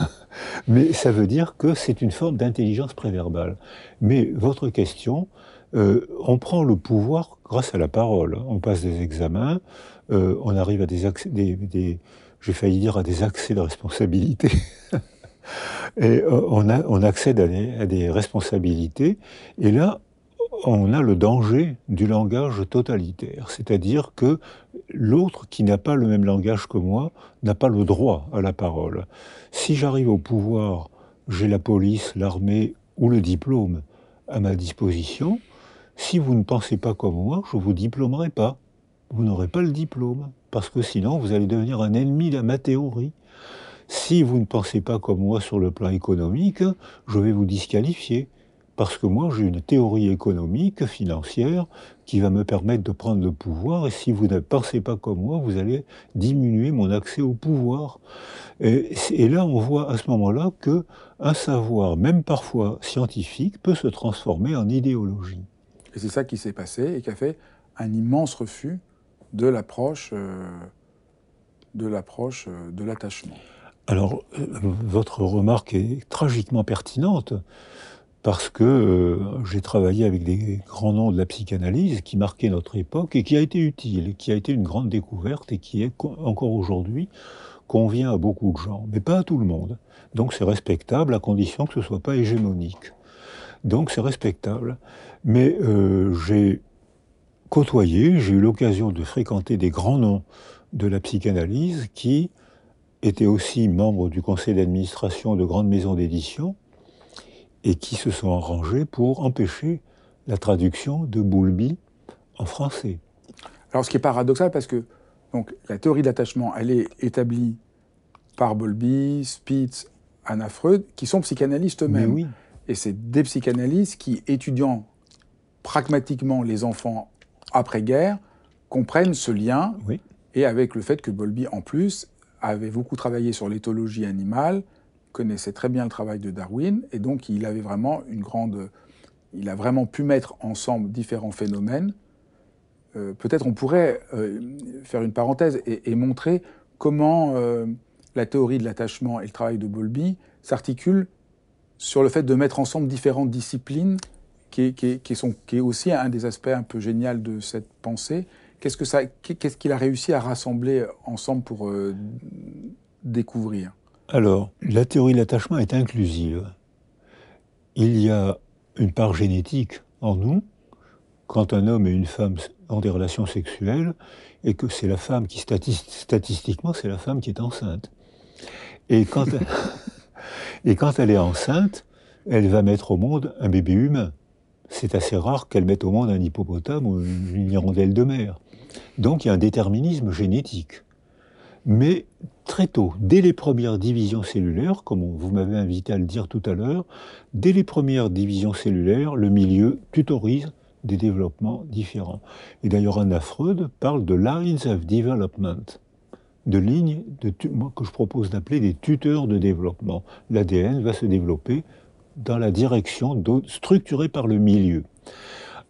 Mais ça veut dire que c'est une forme d'intelligence préverbale. Mais votre question, euh, on prend le pouvoir grâce à la parole. On passe des examens, euh, on arrive à des, accès, à des accès de responsabilité. Et euh, on, accède à des responsabilités. Et là, on a le danger du langage totalitaire, c'est-à-dire que l'autre qui n'a pas le même langage que moi n'a pas le droit à la parole. Si j'arrive au pouvoir, j'ai la police, l'armée ou le diplôme à ma disposition. Si vous ne pensez pas comme moi, je ne vous diplômerai pas. Vous n'aurez pas le diplôme, parce que sinon vous allez devenir un ennemi de ma théorie. Si vous ne pensez pas comme moi sur le plan économique, je vais vous disqualifier parce que moi j'ai une théorie économique, financière, qui va me permettre de prendre le pouvoir, et si vous ne pensez pas comme moi, vous allez diminuer mon accès au pouvoir. Et, là, on voit à ce moment-là que un savoir, même parfois scientifique, peut se transformer en idéologie. Et c'est ça qui s'est passé et qui a fait un immense refus de l'approche euh, de l'approche euh, de l'attachement. Alors, euh, votre remarque est tragiquement pertinente parce que j'ai travaillé avec des grands noms de la psychanalyse qui marquaient notre époque et qui a été utile, qui a été une grande découverte et qui est encore aujourd'hui convient à beaucoup de gens, mais pas à tout le monde. Donc c'est respectable à condition que ce ne soit pas hégémonique. Donc c'est respectable. Mais euh, j'ai côtoyé, j'ai eu l'occasion de fréquenter des grands noms de la psychanalyse qui étaient aussi membres du conseil d'administration de grandes maisons d'édition et qui se sont arrangés pour empêcher la traduction de Boulby en français. Alors ce qui est paradoxal parce que donc, la théorie de l'attachement, elle est établie par Bowlby, Spitz, Anna Freud, qui sont psychanalystes eux-mêmes. Oui. Et c'est des psychanalystes qui, étudiant pragmatiquement les enfants après-guerre, comprennent ce lien, oui. et avec le fait que Bowlby, en plus, avait beaucoup travaillé sur l'éthologie animale, connaissait très bien le travail de Darwin et donc il avait vraiment une grande, il a vraiment pu mettre ensemble différents phénomènes. Euh, peut-être on pourrait euh, faire une parenthèse et, montrer comment euh, la théorie de l'attachement et le travail de Bowlby s'articulent sur le fait de mettre ensemble différentes disciplines, qui, qui, sont, qui est aussi un des aspects un peu génial de cette pensée. Qu'est-ce que ça, qu'est-ce qu'il a réussi à rassembler ensemble pour découvrir? Alors, la théorie de l'attachement est inclusive. Il y a une part génétique en nous, quand un homme et une femme ont des relations sexuelles, et que c'est la femme qui, statistiquement, c'est la femme qui est enceinte. Et quand, et quand elle est enceinte, elle va mettre au monde un bébé humain. C'est assez rare qu'elle mette au monde un hippopotame ou une hirondelle de mer. Donc il y a un déterminisme génétique. Mais très tôt, dès les premières divisions cellulaires, comme vous m'avez invité à le dire tout à l'heure, dès les premières divisions cellulaires, le milieu tutorise des développements différents. Et d'ailleurs, Anna Freud parle de lines of development, de lignes que je propose d'appeler des tuteurs de développement. L'ADN va se développer dans la direction structurée par le milieu.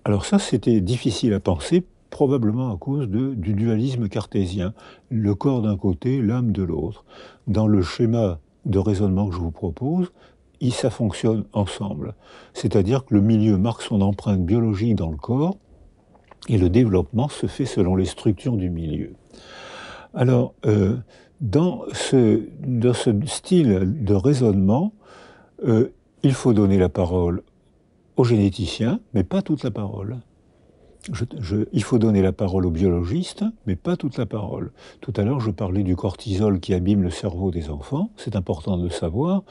Alors ça, c'était difficile à penser probablement à cause du dualisme cartésien, le corps d'un côté, l'âme de l'autre. Dans le schéma de raisonnement que je vous propose, ça fonctionne ensemble. C'est-à-dire que le milieu marque son empreinte biologique dans le corps et le développement se fait selon les structures du milieu. Alors, euh, dans, ce, style de raisonnement, euh, il faut donner la parole aux généticiens, mais pas toute la parole il faut donner la parole aux biologistes, mais pas toute la parole. Tout à l'heure, je parlais du cortisol qui abîme le cerveau des enfants. C'est important de le savoir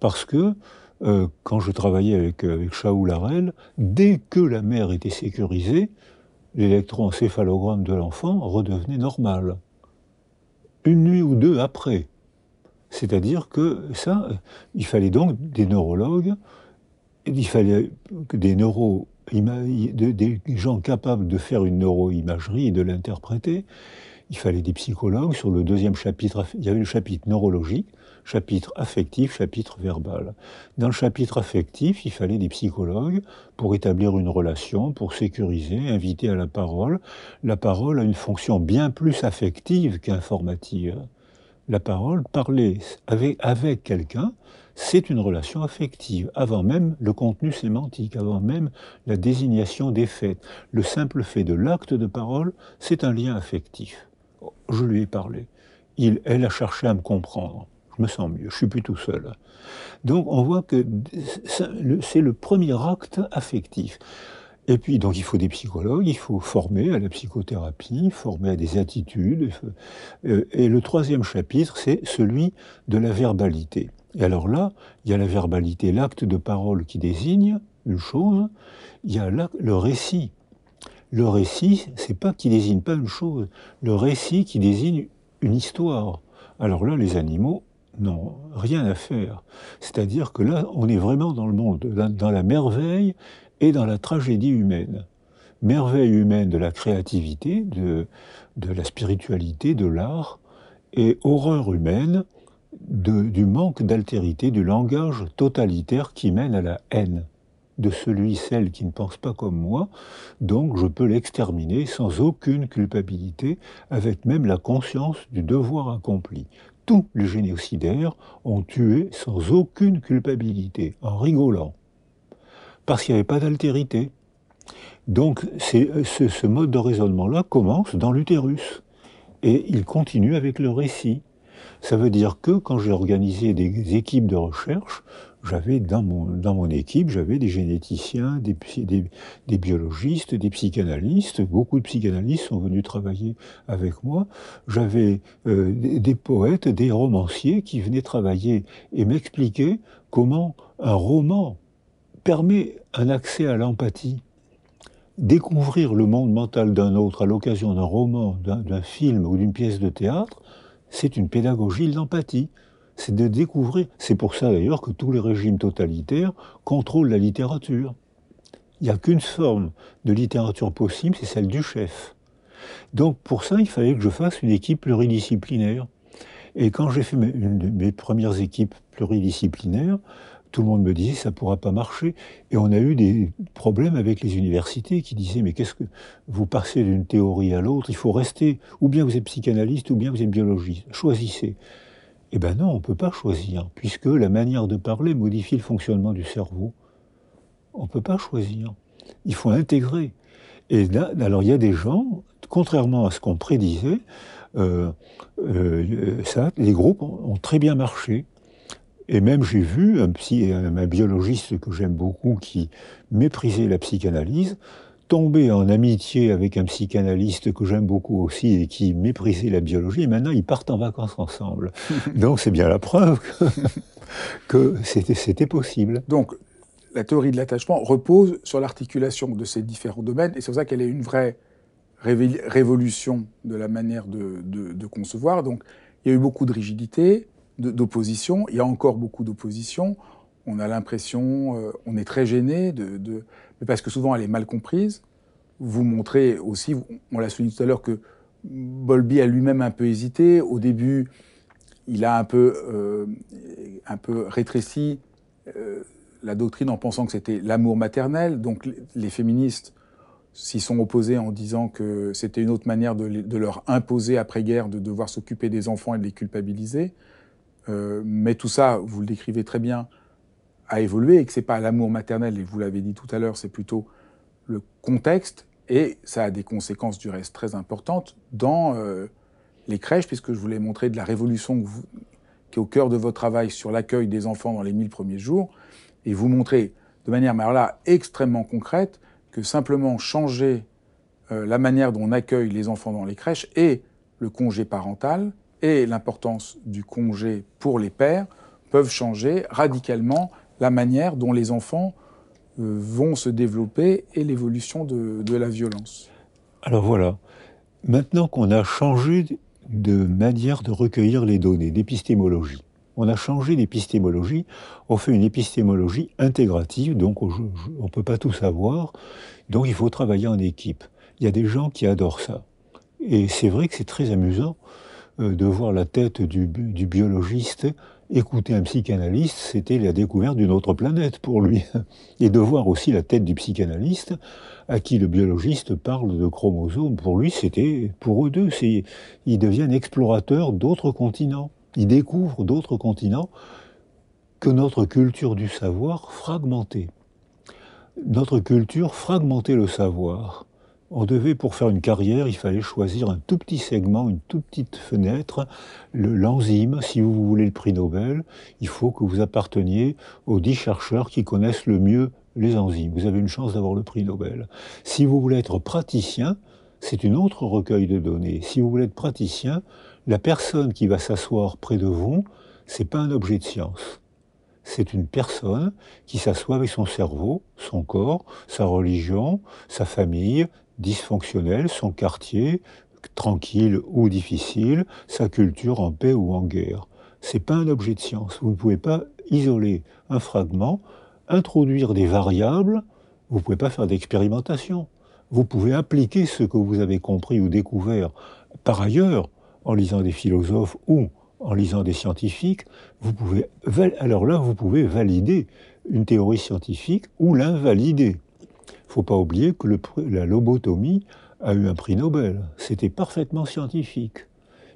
parce que euh, quand je travaillais avec, avec Shaoul dès que la mère était sécurisée, l'électroencéphalogramme de l'enfant redevenait normal. Une nuit ou deux après. C'est-à-dire que ça, il fallait donc des neurologues, il fallait des neuro des gens capables de faire une neuroimagerie et de l'interpréter. Il fallait des psychologues. Sur le deuxième chapitre, il y avait le chapitre neurologique, chapitre affectif, chapitre verbal. Dans le chapitre affectif, il fallait des psychologues pour établir une relation, pour sécuriser, inviter à la parole. La parole a une fonction bien plus affective qu'informative. La parole, parler avec, avec quelqu'un, c'est une relation affective, avant même le contenu sémantique, avant même la désignation des faits. Le simple fait de l'acte de parole, c'est un lien affectif. Je lui ai parlé. Il, elle a cherché à me comprendre. Je me sens mieux, je suis plus tout seul. Donc on voit que c'est le premier acte affectif. Et puis, donc, il faut des psychologues, il faut former à la psychothérapie, former à des attitudes. Euh, et le troisième chapitre, c'est celui de la verbalité. Et alors là, il y a la verbalité, l'acte de parole qui désigne une chose, il y a le récit. Le récit, c'est pas qui désigne pas une chose, le récit qui désigne une histoire. Alors là, les animaux n'ont rien à faire. C'est-à-dire que là, on est vraiment dans le monde, dans la merveille et dans la tragédie humaine. Merveille humaine de la créativité, de, la spiritualité, de l'art, et horreur humaine du manque d'altérité, du langage totalitaire qui mène à la haine de celui, celle qui ne pense pas comme moi, donc je peux l'exterminer sans aucune culpabilité, avec même la conscience du devoir accompli. Tous les génocidaires ont tué sans aucune culpabilité, en rigolant parce qu'il n'y avait pas d'altérité. Donc ce, mode de raisonnement-là commence dans l'utérus et il continue avec le récit. Ça veut dire que quand j'ai organisé des équipes de recherche, j'avais dans mon, dans mon équipe, j'avais des généticiens, des, des, biologistes, des psychanalystes. Beaucoup de psychanalystes sont venus travailler avec moi. J'avais euh, des poètes, des romanciers qui venaient travailler et m'expliquer comment un roman permet un accès à l'empathie. Découvrir le monde mental d'un autre à l'occasion d'un roman, d'un film ou d'une pièce de théâtre, c'est une pédagogie de l'empathie. C'est de découvrir. C'est pour ça d'ailleurs que tous les régimes totalitaires contrôlent la littérature. Il n'y a qu'une forme de littérature possible, c'est celle du chef. Donc pour ça, il fallait que je fasse une équipe pluridisciplinaire. Et quand j'ai fait une de mes premières équipes pluridisciplinaires, tout le monde me disait ça ne pourra pas marcher. Et on a eu des problèmes avec les universités qui disaient mais qu'est-ce que vous passez d'une théorie à l'autre? Il faut rester, ou bien vous êtes psychanalyste, ou bien vous êtes biologiste. Choisissez. Eh bien non, on ne peut pas choisir, puisque la manière de parler modifie le fonctionnement du cerveau. On ne peut pas choisir. Il faut intégrer. Et là, alors il y a des gens, contrairement à ce qu'on prédisait, euh, euh, les groupes ont très bien marché. Et même j'ai vu un, un, biologiste que j'aime beaucoup qui méprisait la psychanalyse tomber en amitié avec un psychanalyste que j'aime beaucoup aussi et qui méprisait la biologie, et maintenant ils partent en vacances ensemble. Donc c'est bien la preuve que, c'était possible. Donc la théorie de l'attachement repose sur l'articulation de ces différents domaines, et c'est pour ça qu'elle est une vraie révolution de la manière de, de, de concevoir. Donc il y a eu beaucoup de rigidité, d'opposition. Il y a encore beaucoup d'opposition. On a l'impression, euh, on est très gêné, de, mais parce que souvent elle est mal comprise. Vous montrez aussi, on l'a souligné tout à l'heure, que Bolby a lui-même un peu hésité. Au début, il a un peu, euh, un peu rétréci euh, la doctrine en pensant que c'était l'amour maternel. Donc les féministes s'y sont opposés en disant que c'était une autre manière de, leur imposer après-guerre de devoir s'occuper des enfants et de les culpabiliser. Euh, mais tout ça, vous le décrivez très bien, a évolué et que c'est pas l'amour maternel, et vous l'avez dit tout à l'heure, c'est plutôt le contexte et ça a des conséquences du reste très importantes dans euh, les crèches, puisque je voulais montrer de la révolution qui est au cœur de votre travail sur l'accueil des enfants dans les 1000 premiers jours, et vous montrer de manière mais là, extrêmement concrète que simplement changer euh, la manière dont on accueille les enfants dans les crèches et le congé parental et l'importance du congé pour les pères peuvent changer radicalement la manière dont les enfants euh, vont se développer et l'évolution de, la violence. Alors voilà, maintenant qu'on a changé de manière de recueillir les données, d'épistémologie, on a changé d'épistémologie, on fait une épistémologie intégrative, donc on ne peut pas tout savoir, donc il faut travailler en équipe. Il y a des gens qui adorent ça. Et c'est vrai que c'est très amusant euh, de voir la tête du, biologiste écouter un psychanalyste, c'était la découverte d'une autre planète pour lui. Et de voir aussi la tête du psychanalyste, à qui le biologiste parle de chromosomes, pour lui, c'était, pour eux deux, ils deviennent explorateurs d'autres continents. Ils découvrent d'autres continents que notre culture du savoir fragmentée. Notre culture fragmentait le savoir. On devait, pour faire une carrière, il fallait choisir un tout petit segment, une toute petite fenêtre. L'enzyme, si vous voulez le prix Nobel, il faut que vous apparteniez aux dix chercheurs qui connaissent le mieux les enzymes. Vous avez une chance d'avoir le prix Nobel. Si vous voulez être praticien, c'est une autre recueil de données. Si vous voulez être praticien, la personne qui va s'asseoir près de vous, c'est pas un objet de science. C'est une personne qui s'assoit avec son cerveau, son corps, sa religion, sa famille, dysfonctionnel, son quartier, tranquille ou difficile, sa culture en paix ou en guerre. C'est pas un objet de science. Vous ne pouvez pas isoler un fragment, introduire des variables, vous ne pouvez pas faire d'expérimentation. Vous pouvez appliquer ce que vous avez compris ou découvert par ailleurs en lisant des philosophes ou en lisant des scientifiques, vous pouvez, alors là, vous pouvez valider une théorie scientifique ou l'invalider faut pas oublier que la lobotomie a eu un prix Nobel. C'était parfaitement scientifique.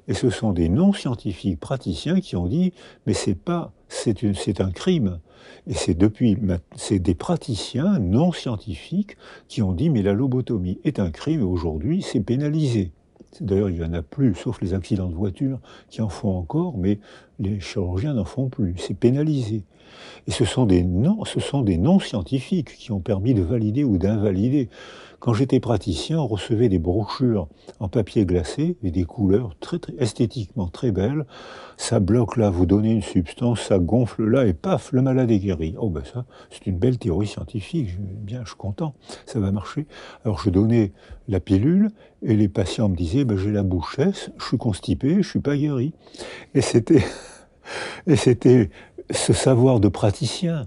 Et ce sont des non-scientifiques praticiens qui ont dit mais c'est pas c'est un crime. Et c'est depuis c'est des praticiens non scientifiques qui ont dit mais la lobotomie est un crime et aujourd'hui c'est pénalisé. D'ailleurs, il n'y en a plus, sauf les accidents de voiture qui en font encore, mais les chirurgiens n'en font plus. C'est pénalisé. Et ce sont des non, ce sont des non-scientifiques qui ont permis de valider ou d'invalider. Quand j'étais praticien, on recevait des brochures en papier glacé et des couleurs très, esthétiquement très belles. Ça bloque là, vous donnez une substance, ça gonfle là et paf, le malade est guéri. Oh ben ça, c'est une belle théorie scientifique. Bien, je suis content, ça va marcher. Alors je donnais la pilule et les patients me disaient, ben, j'ai la bouche sèche, je suis constipé, je suis pas guéri. Et c'était, et c'était ce savoir de praticien.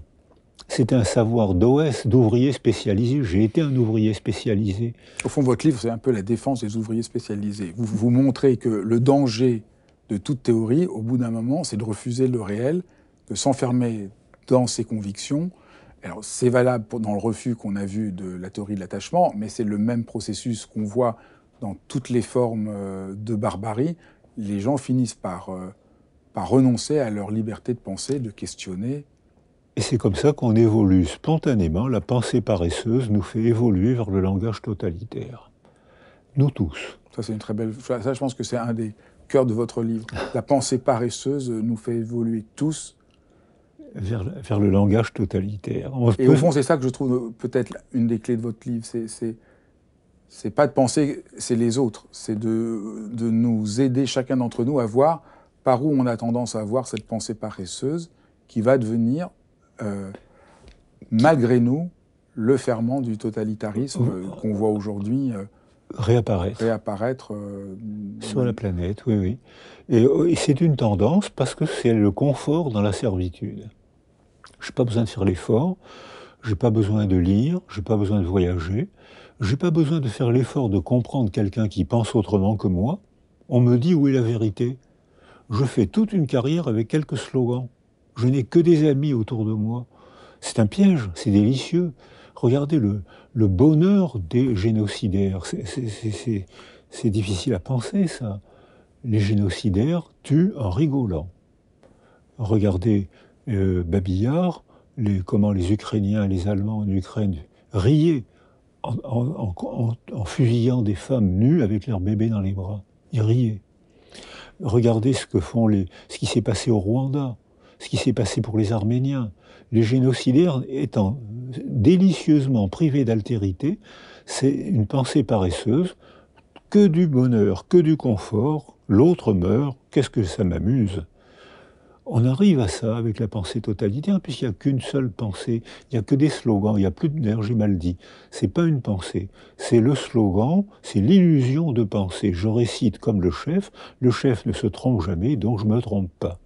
C'est un savoir d'OS, d'ouvrier spécialisé. J'ai été un ouvrier spécialisé. Au fond, votre livre, c'est un peu la défense des ouvriers spécialisés. Vous vous montrez que le danger de toute théorie, au bout d'un moment, c'est de refuser le réel, de s'enfermer dans ses convictions. Alors, c'est valable dans le refus qu'on a vu de la théorie de l'attachement, mais c'est le même processus qu'on voit dans toutes les formes euh, de barbarie. Les gens finissent par, euh, par renoncer à leur liberté de penser, de questionner, et c'est comme ça qu'on évolue spontanément. La pensée paresseuse nous fait évoluer vers le langage totalitaire. Nous tous. Ça, c'est une très belle. Ça, je pense que c'est un des cœurs de votre livre. La pensée paresseuse nous fait évoluer tous. Vers, vers le langage totalitaire. Et au fond, c'est ça que je trouve peut-être une des clés de votre livre. C'est. C'est pas de penser, c'est les autres. C'est de, de nous aider, chacun d'entre nous, à voir par où on a tendance à avoir cette pensée paresseuse qui va devenir euh, malgré nous, le ferment du totalitarisme qu'on voit aujourd'hui euh, réapparaître, réapparaître euh, sur la planète, oui, oui. Et, c'est une tendance parce que c'est le confort dans la servitude. Je n'ai pas besoin de faire l'effort, je n'ai pas besoin de lire, je n'ai pas besoin de voyager, je n'ai pas besoin de faire l'effort de comprendre quelqu'un qui pense autrement que moi. On me dit où est la vérité. Je fais toute une carrière avec quelques slogans. Je n'ai que des amis autour de moi. C'est un piège, c'est délicieux. Regardez le, bonheur des génocidaires. C'est difficile à penser, ça. Les génocidaires tuent en rigolant. Regardez euh, Babillard, comment les Ukrainiens les Allemands en Ukraine riaient en, en, en, fusillant des femmes nues avec leurs bébés dans les bras. Ils riaient. Regardez ce que font les, ce qui s'est passé au Rwanda ce qui s'est passé pour les Arméniens. Les génocidaires étant délicieusement privés d'altérité, c'est une pensée paresseuse, que du bonheur, que du confort, l'autre meurt, qu'est-ce que ça m'amuse? On arrive à ça avec la pensée totalitaire, puisqu'il n'y a qu'une seule pensée, il n'y a que des slogans, il n'y a plus d'énergie mal dit. C'est pas une pensée, c'est le slogan, c'est l'illusion de pensée. Je récite comme le chef, le chef ne se trompe jamais, donc je ne me trompe pas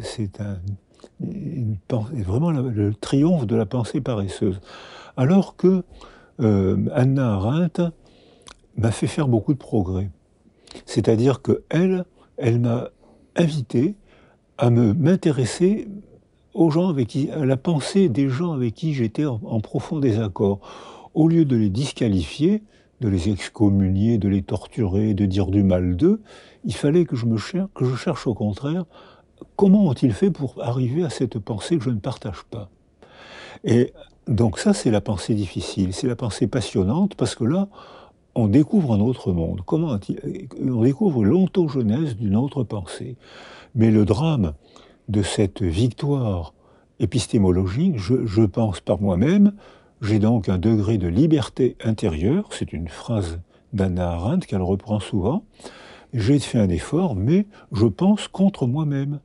c'est un, vraiment le triomphe de la pensée paresseuse. Alors que euh, Anna Arendt m'a fait faire beaucoup de progrès. C'est-à-dire que elle, elle m'a invité à me m'intéresser aux gens avec à la pensée des gens avec qui j'étais en, en, profond désaccord. Au lieu de les disqualifier, de les excommunier, de les torturer, de dire du mal d'eux, il fallait que je me cherche, que je cherche au contraire, comment ont-ils fait pour arriver à cette pensée que je ne partage pas Et donc ça, c'est la pensée difficile, c'est la pensée passionnante, parce que là, on découvre un autre monde. Comment on découvre l'ontogenèse d'une autre pensée. Mais le drame de cette victoire épistémologique, je, pense par moi-même, j'ai donc un degré de liberté intérieure, c'est une phrase d'Anna Arendt qu'elle reprend souvent, j'ai fait un effort, mais je pense contre moi-même.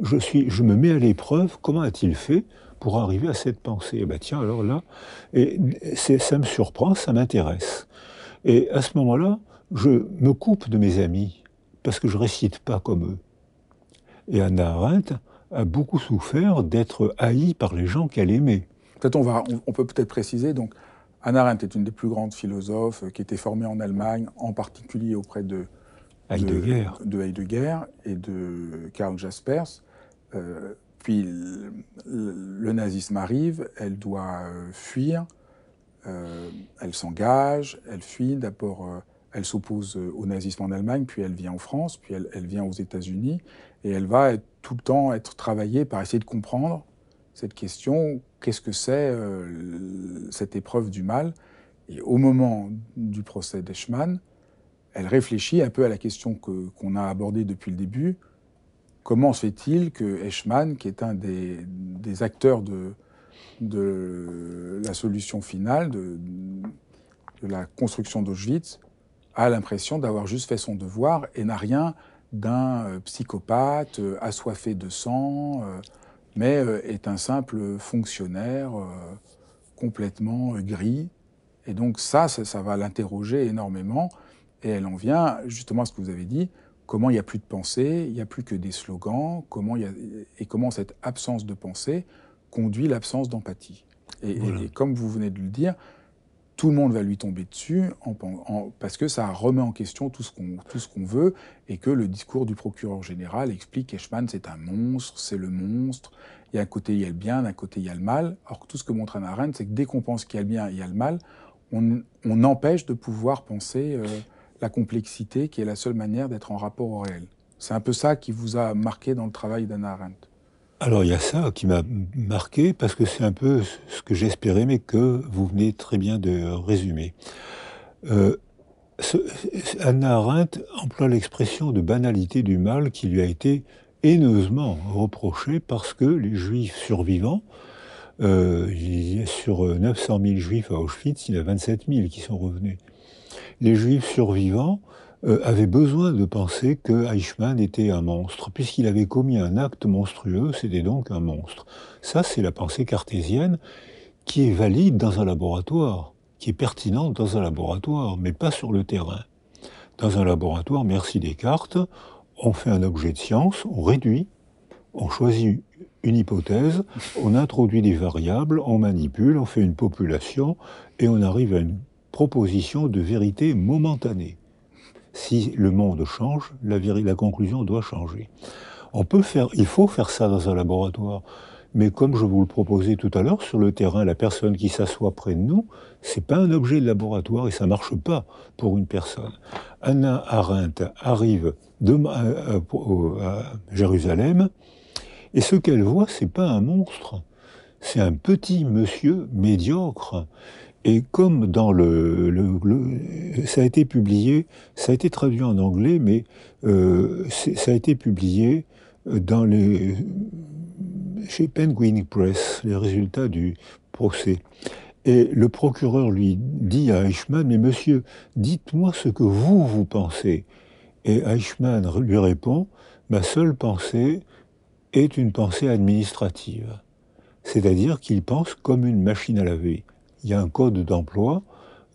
Je, je me mets à l'épreuve, comment a-t-il fait pour arriver à cette pensée? Eh bien tiens, alors là, et ça me surprend, ça m'intéresse. Et à ce moment-là, je me coupe de mes amis, parce que je récite pas comme eux. Et Anna Arendt a beaucoup souffert d'être haïe par les gens qu'elle aimait. Peut-être on, va, on, peut peut-être préciser, donc Anna Arendt est une des plus grandes philosophes qui était formée en Allemagne, en particulier auprès de Heidegger, de, Heidegger et de Karl Jaspers. Euh, puis le, nazisme arrive, elle doit euh, fuir, euh, elle s'engage, elle fuit. D'abord, euh, elle s'oppose au nazisme en Allemagne, puis elle vient en France, puis elle, vient aux États-Unis, et elle va tout le temps être travaillée par essayer de comprendre cette question. Qu'est-ce que c'est cette épreuve du mal? Et au moment du procès d'Eichmann, elle réfléchit un peu à la question qu'on a abordée depuis le début. Comment se fait-il que Eichmann, qui est un des, acteurs de, la solution finale, de, la construction d'Auschwitz, a l'impression d'avoir juste fait son devoir et n'a rien d'un euh, psychopathe euh, assoiffé de sang, euh, mais est un simple fonctionnaire complètement gris. Et donc ça, ça va l'interroger énormément. Et elle en vient justement à ce que vous avez dit, comment il n'y a plus de pensée, il n'y a plus que des slogans, comment y a, et comment cette absence de pensée conduit l'absence d'empathie. Et, comme vous venez de le dire, tout le monde va lui tomber dessus en, parce que ça remet en question tout ce qu'on veut et que le discours du procureur général explique qu'Eichmann c'est un monstre, c'est le monstre. Il y a un côté il y a le bien, d'un côté il y a le mal. Or tout ce que montre Anna Arendt, c'est que dès qu'on pense qu'il y a le bien, il y a le mal, on, empêche de pouvoir penser euh, la complexité qui est la seule manière d'être en rapport au réel. C'est un peu ça qui vous a marqué dans le travail d'Anna Arendt. Alors il y a ça qui m'a marqué parce que c'est un peu ce que j'espérais mais que vous venez très bien de résumer. Euh, Anna Arendt emploie l'expression de banalité du mal qui lui a été haineusement reprochée parce que les juifs survivants, euh, sur 900 000 juifs à Auschwitz, il y a 27 000 qui sont revenus les juifs survivants euh, avaient besoin de penser que Eichmann était un monstre. Puisqu'il avait commis un acte monstrueux, c'était donc un monstre. Ça, c'est la pensée cartésienne qui est valide dans un laboratoire, qui est pertinente dans un laboratoire, mais pas sur le terrain. Dans un laboratoire, merci Descartes, on fait un objet de science, on réduit, on choisit une hypothèse, on introduit des variables, on manipule, on fait une population, et on arrive à une proposition de vérité momentanée. Si le monde change, la, conclusion doit changer. On peut faire, il faut faire ça dans un laboratoire. Mais comme je vous le proposais tout à l'heure, sur le terrain, la personne qui s'assoit près de nous, c'est pas un objet de laboratoire et ça marche pas pour une personne. Anna Arendt arrive euh, euh, à Jérusalem et ce qu'elle voit, c'est pas un monstre, c'est un petit monsieur médiocre et comme dans le, ça a été publié, ça a été traduit en anglais, mais euh, ça a été publié chez Penguin Press, les résultats du procès. Et le procureur lui dit à Eichmann, mais monsieur, dites-moi ce que vous, vous pensez. Et Eichmann lui répond, ma seule pensée est une pensée administrative. C'est-à-dire qu'il pense comme une machine à laver il y a un code d'emploi,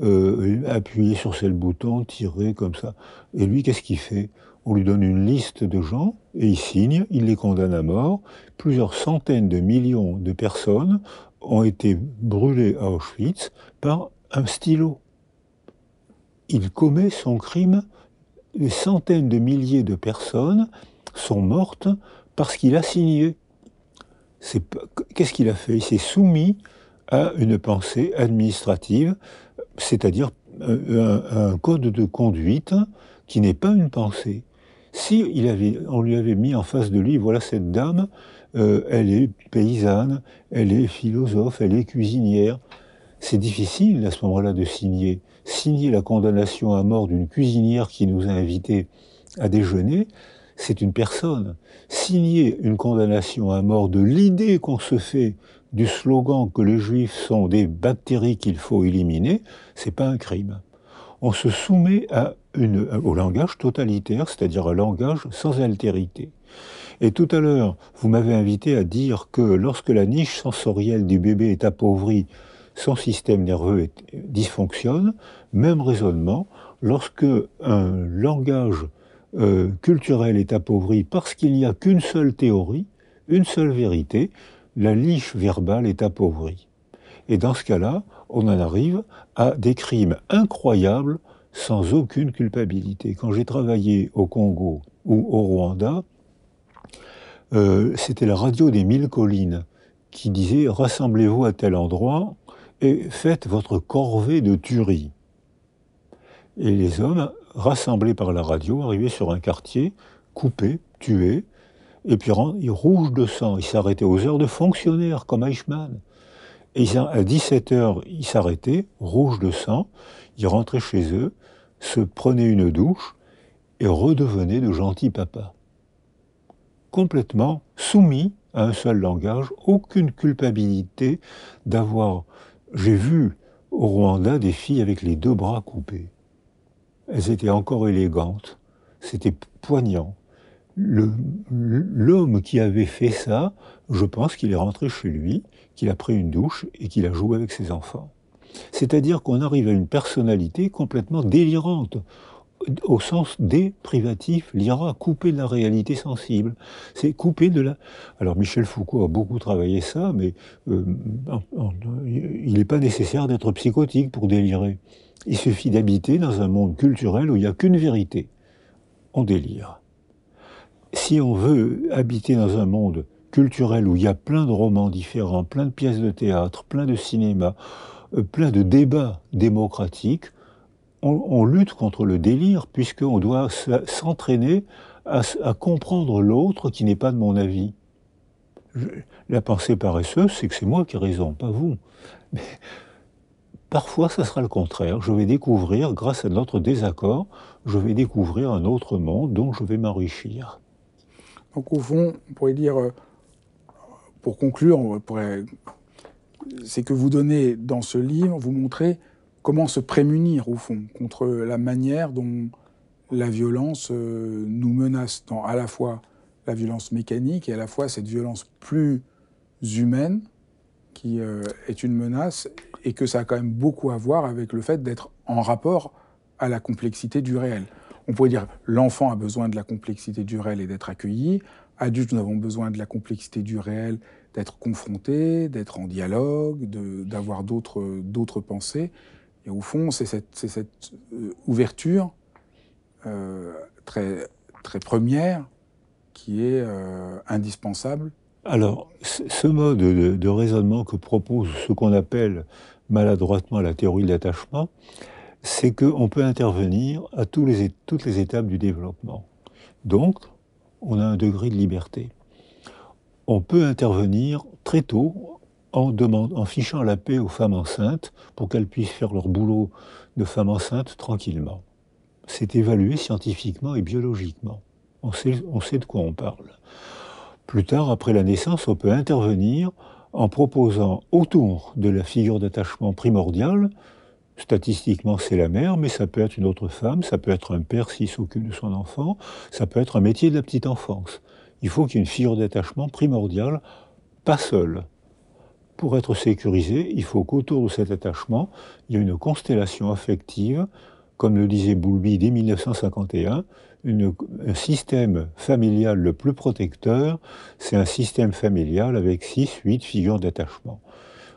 euh, appuyer sur ce bouton, tirer comme ça. Et lui, qu'est-ce qu'il fait? On lui donne une liste de gens et il signe, il les condamne à mort. Plusieurs centaines de millions de personnes ont été brûlées à Auschwitz par un stylo. Il commet son crime. Des centaines de milliers de personnes sont mortes parce qu'il a signé. Qu'est-ce qu'il a fait? Il s'est soumis à une pensée administrative, c'est-à-dire euh, un, code de conduite qui n'est pas une pensée. Si on lui avait mis en face de lui, voilà cette dame, euh, elle est paysanne, elle est philosophe, elle est cuisinière. C'est difficile à ce moment-là de signer. Signer la condamnation à mort d'une cuisinière qui nous a invités à déjeuner, c'est une personne. Signer une condamnation à mort de l'idée qu'on se fait du slogan que les juifs sont des bactéries qu'il faut éliminer, c'est pas un crime. On se soumet à au langage totalitaire, c'est-à-dire un langage sans altérité. Et tout à l'heure, vous m'avez invité à dire que lorsque la niche sensorielle du bébé est appauvrie, son système nerveux dysfonctionne. Même raisonnement, lorsque un langage euh, culturel est appauvri parce qu'il n'y a qu'une seule théorie, une seule vérité, la niche verbale est appauvrie. Et dans ce cas-là, on en arrive à des crimes incroyables sans aucune culpabilité. Quand j'ai travaillé au Congo ou au Rwanda, euh, c'était la radio des mille collines qui disait rassemblez-vous à tel endroit et faites votre corvée de tuerie. Et les hommes, rassemblés par la radio, arrivaient sur un quartier, coupés, tués, et puis ils rouges de sang. Ils s'arrêtaient aux heures de fonctionnaires, comme Eichmann. Et à 17h, ils s'arrêtaient, rouges de sang, ils rentraient chez eux, se prenaient une douche et redevenaient de gentils papas complètement soumis à un seul langage, aucune culpabilité d'avoir... J'ai vu au Rwanda des filles avec les deux bras coupés. Elles étaient encore élégantes, c'était poignant. L'homme qui avait fait ça, je pense qu'il est rentré chez lui, qu'il a pris une douche et qu'il a joué avec ses enfants. C'est-à-dire qu'on arrive à une personnalité complètement délirante au sens des privatifs, l'IRA coupé de la réalité sensible. C'est coupé de la. Alors Michel Foucault a beaucoup travaillé ça, mais euh, il n'est pas nécessaire d'être psychotique pour délirer. Il suffit d'habiter dans un monde culturel où il n'y a qu'une vérité. On délire. Si on veut habiter dans un monde culturel où il y a plein de romans différents, plein de pièces de théâtre, plein de cinéma, euh, plein de débats démocratiques, on, lutte contre le délire puisqu'on doit s'entraîner à, comprendre l'autre qui n'est pas de mon avis. la pensée paresseuse, c'est que c'est moi qui ai raison, pas vous. Parfois, ça sera le contraire. Je vais découvrir, grâce à notre désaccord, je vais découvrir un autre monde dont je vais m'enrichir. Donc au fond, on pourrait dire, euh, pour conclure, c'est que vous donnez dans ce livre, vous montrez comment se prémunir, au fond, contre la manière dont la violence euh, nous menace, dans à la fois la violence mécanique et à la fois cette violence plus humaine qui euh, est une menace et que ça a quand même beaucoup à voir avec le fait d'être en rapport à la complexité du réel. On pourrait dire l'enfant a besoin de la complexité du réel et d'être accueilli. Adultes, nous avons besoin de la complexité du réel, d'être confrontés, d'être en dialogue, d'avoir d'autres pensées. Et au fond, c'est cette, euh, ouverture euh, très, très première qui est euh, indispensable. Alors, ce mode de, raisonnement que propose ce qu'on appelle maladroitement la théorie de l'attachement, c'est qu'on peut intervenir à toutes les étapes du développement. Donc, on a un degré de liberté. On peut intervenir très tôt en, fichant la paix aux femmes enceintes pour qu'elles puissent faire leur boulot de femmes enceintes tranquillement. C'est évalué scientifiquement et biologiquement. On sait de quoi on parle. Plus tard, après la naissance, on peut intervenir en proposant autour de la figure d'attachement primordiale, statistiquement c'est la mère, mais ça peut être une autre femme, ça peut être un père s'il s'occupe de son enfant, ça peut être un métier de la petite enfance. Il faut qu'il y ait une figure d'attachement primordiale, pas seule, pour être sécurisé, il faut qu'autour de cet attachement, il y ait une constellation affective, comme le disait Boulby dès 1951, un système familial le plus protecteur, c'est un système familial avec 6, 8 figures d'attachement.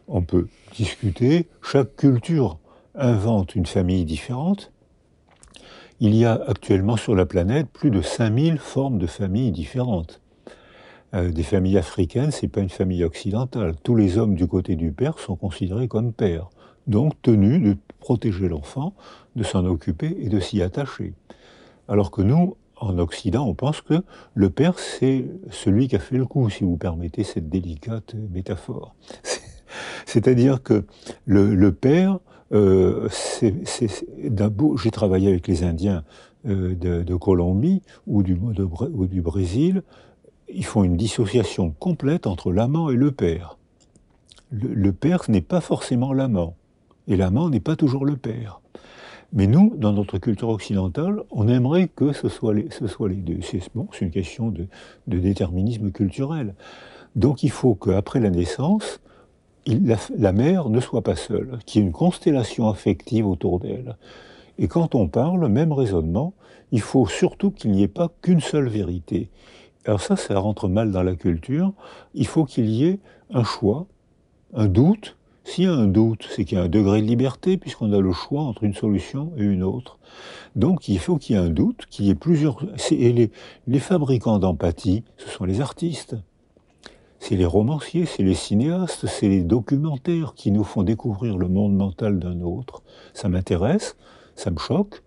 On peut discuter, chaque culture invente une famille différente. Il y a actuellement sur la planète plus de 5000 formes de familles différentes. Euh, des familles africaines, c'est pas une famille occidentale. Tous les hommes du côté du père sont considérés comme pères, donc tenus de protéger l'enfant, de s'en occuper et de s'y attacher. Alors que nous, en Occident, on pense que le père, c'est celui qui a fait le coup, si vous permettez cette délicate métaphore. C'est-à-dire que le, père, euh, j'ai travaillé avec les Indiens euh, de, Colombie ou du, ou du Brésil, ils font une dissociation complète entre l'amant et le père. Le, père n'est pas forcément l'amant, et l'amant n'est pas toujours le père. Mais nous, dans notre culture occidentale, on aimerait que ce soit les, ce soit deux. C'est une question de, déterminisme culturel. Donc il faut qu'après la naissance, la, la, mère ne soit pas seule, qu'il y ait une constellation affective autour d'elle. Et quand on parle, même raisonnement, il faut surtout qu'il n'y ait pas qu'une seule vérité. Alors ça, ça rentre mal dans la culture. Il faut qu'il y ait un choix, un doute. S'il y a un doute, c'est qu'il y a un degré de liberté, puisqu'on a le choix entre une solution et une autre. Donc il faut qu'il y ait un doute, qu'il y ait plusieurs... Les fabricants d'empathie, ce sont les artistes. C'est les romanciers, c'est les cinéastes, c'est les documentaires qui nous font découvrir le monde mental d'un autre. Ça m'intéresse, ça me choque,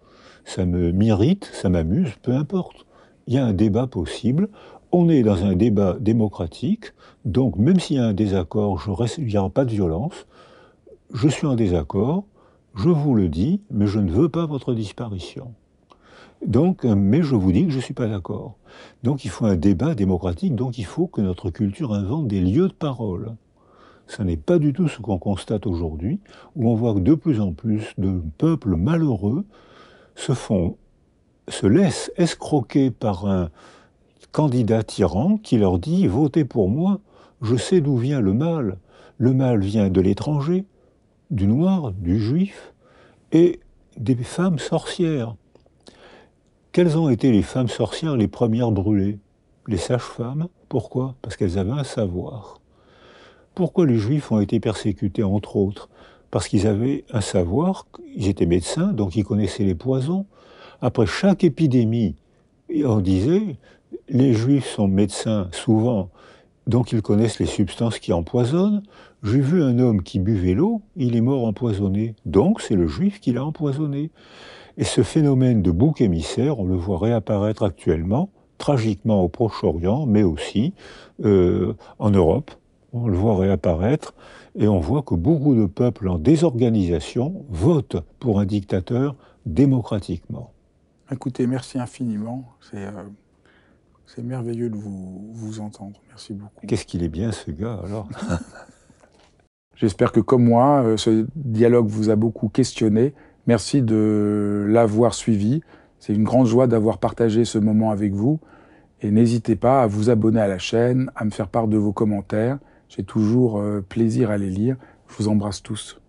ça me m'irrite, ça m'amuse, peu importe il y a un débat possible. On est dans un débat démocratique, donc même s'il y a un désaccord, il n'y aura pas de violence. Je suis en désaccord, je vous le dis, mais je ne veux pas votre disparition. Donc, mais je vous dis que je ne suis pas d'accord. Donc il faut un débat démocratique, donc il faut que notre culture invente des lieux de parole. Ce n'est pas du tout ce qu'on constate aujourd'hui, où on voit que de plus en plus de peuples malheureux se font se laissent escroquer par un candidat tyran qui leur dit Votez pour moi, je sais d'où vient le mal. Le mal vient de l'étranger, du noir, du juif, et des femmes sorcières. Quelles ont été les femmes sorcières les premières brûlées? Les sages-femmes. Pourquoi? Parce qu'elles avaient un savoir. Pourquoi les juifs ont été persécutés, entre autres? Parce qu'ils avaient un savoir, ils étaient médecins, donc ils connaissaient les poisons, après chaque épidémie, on disait, les juifs sont médecins souvent, donc ils connaissent les substances qui empoisonnent. J'ai vu un homme qui buvait l'eau, il est mort empoisonné, donc c'est le juif qui l'a empoisonné. Et ce phénomène de bouc émissaire, on le voit réapparaître actuellement, tragiquement au Proche-Orient, mais aussi euh, en Europe. On le voit réapparaître et on voit que beaucoup de peuples en désorganisation votent pour un dictateur démocratiquement. Écoutez, merci infiniment. C'est euh, merveilleux de vous, vous entendre. Merci beaucoup. Qu'est-ce qu'il est bien ce gars alors J'espère que comme moi, euh, ce dialogue vous a beaucoup questionné. Merci de l'avoir suivi. C'est une grande joie d'avoir partagé ce moment avec vous. Et n'hésitez pas à vous abonner à la chaîne, à me faire part de vos commentaires. J'ai toujours euh, plaisir à les lire. Je vous embrasse tous.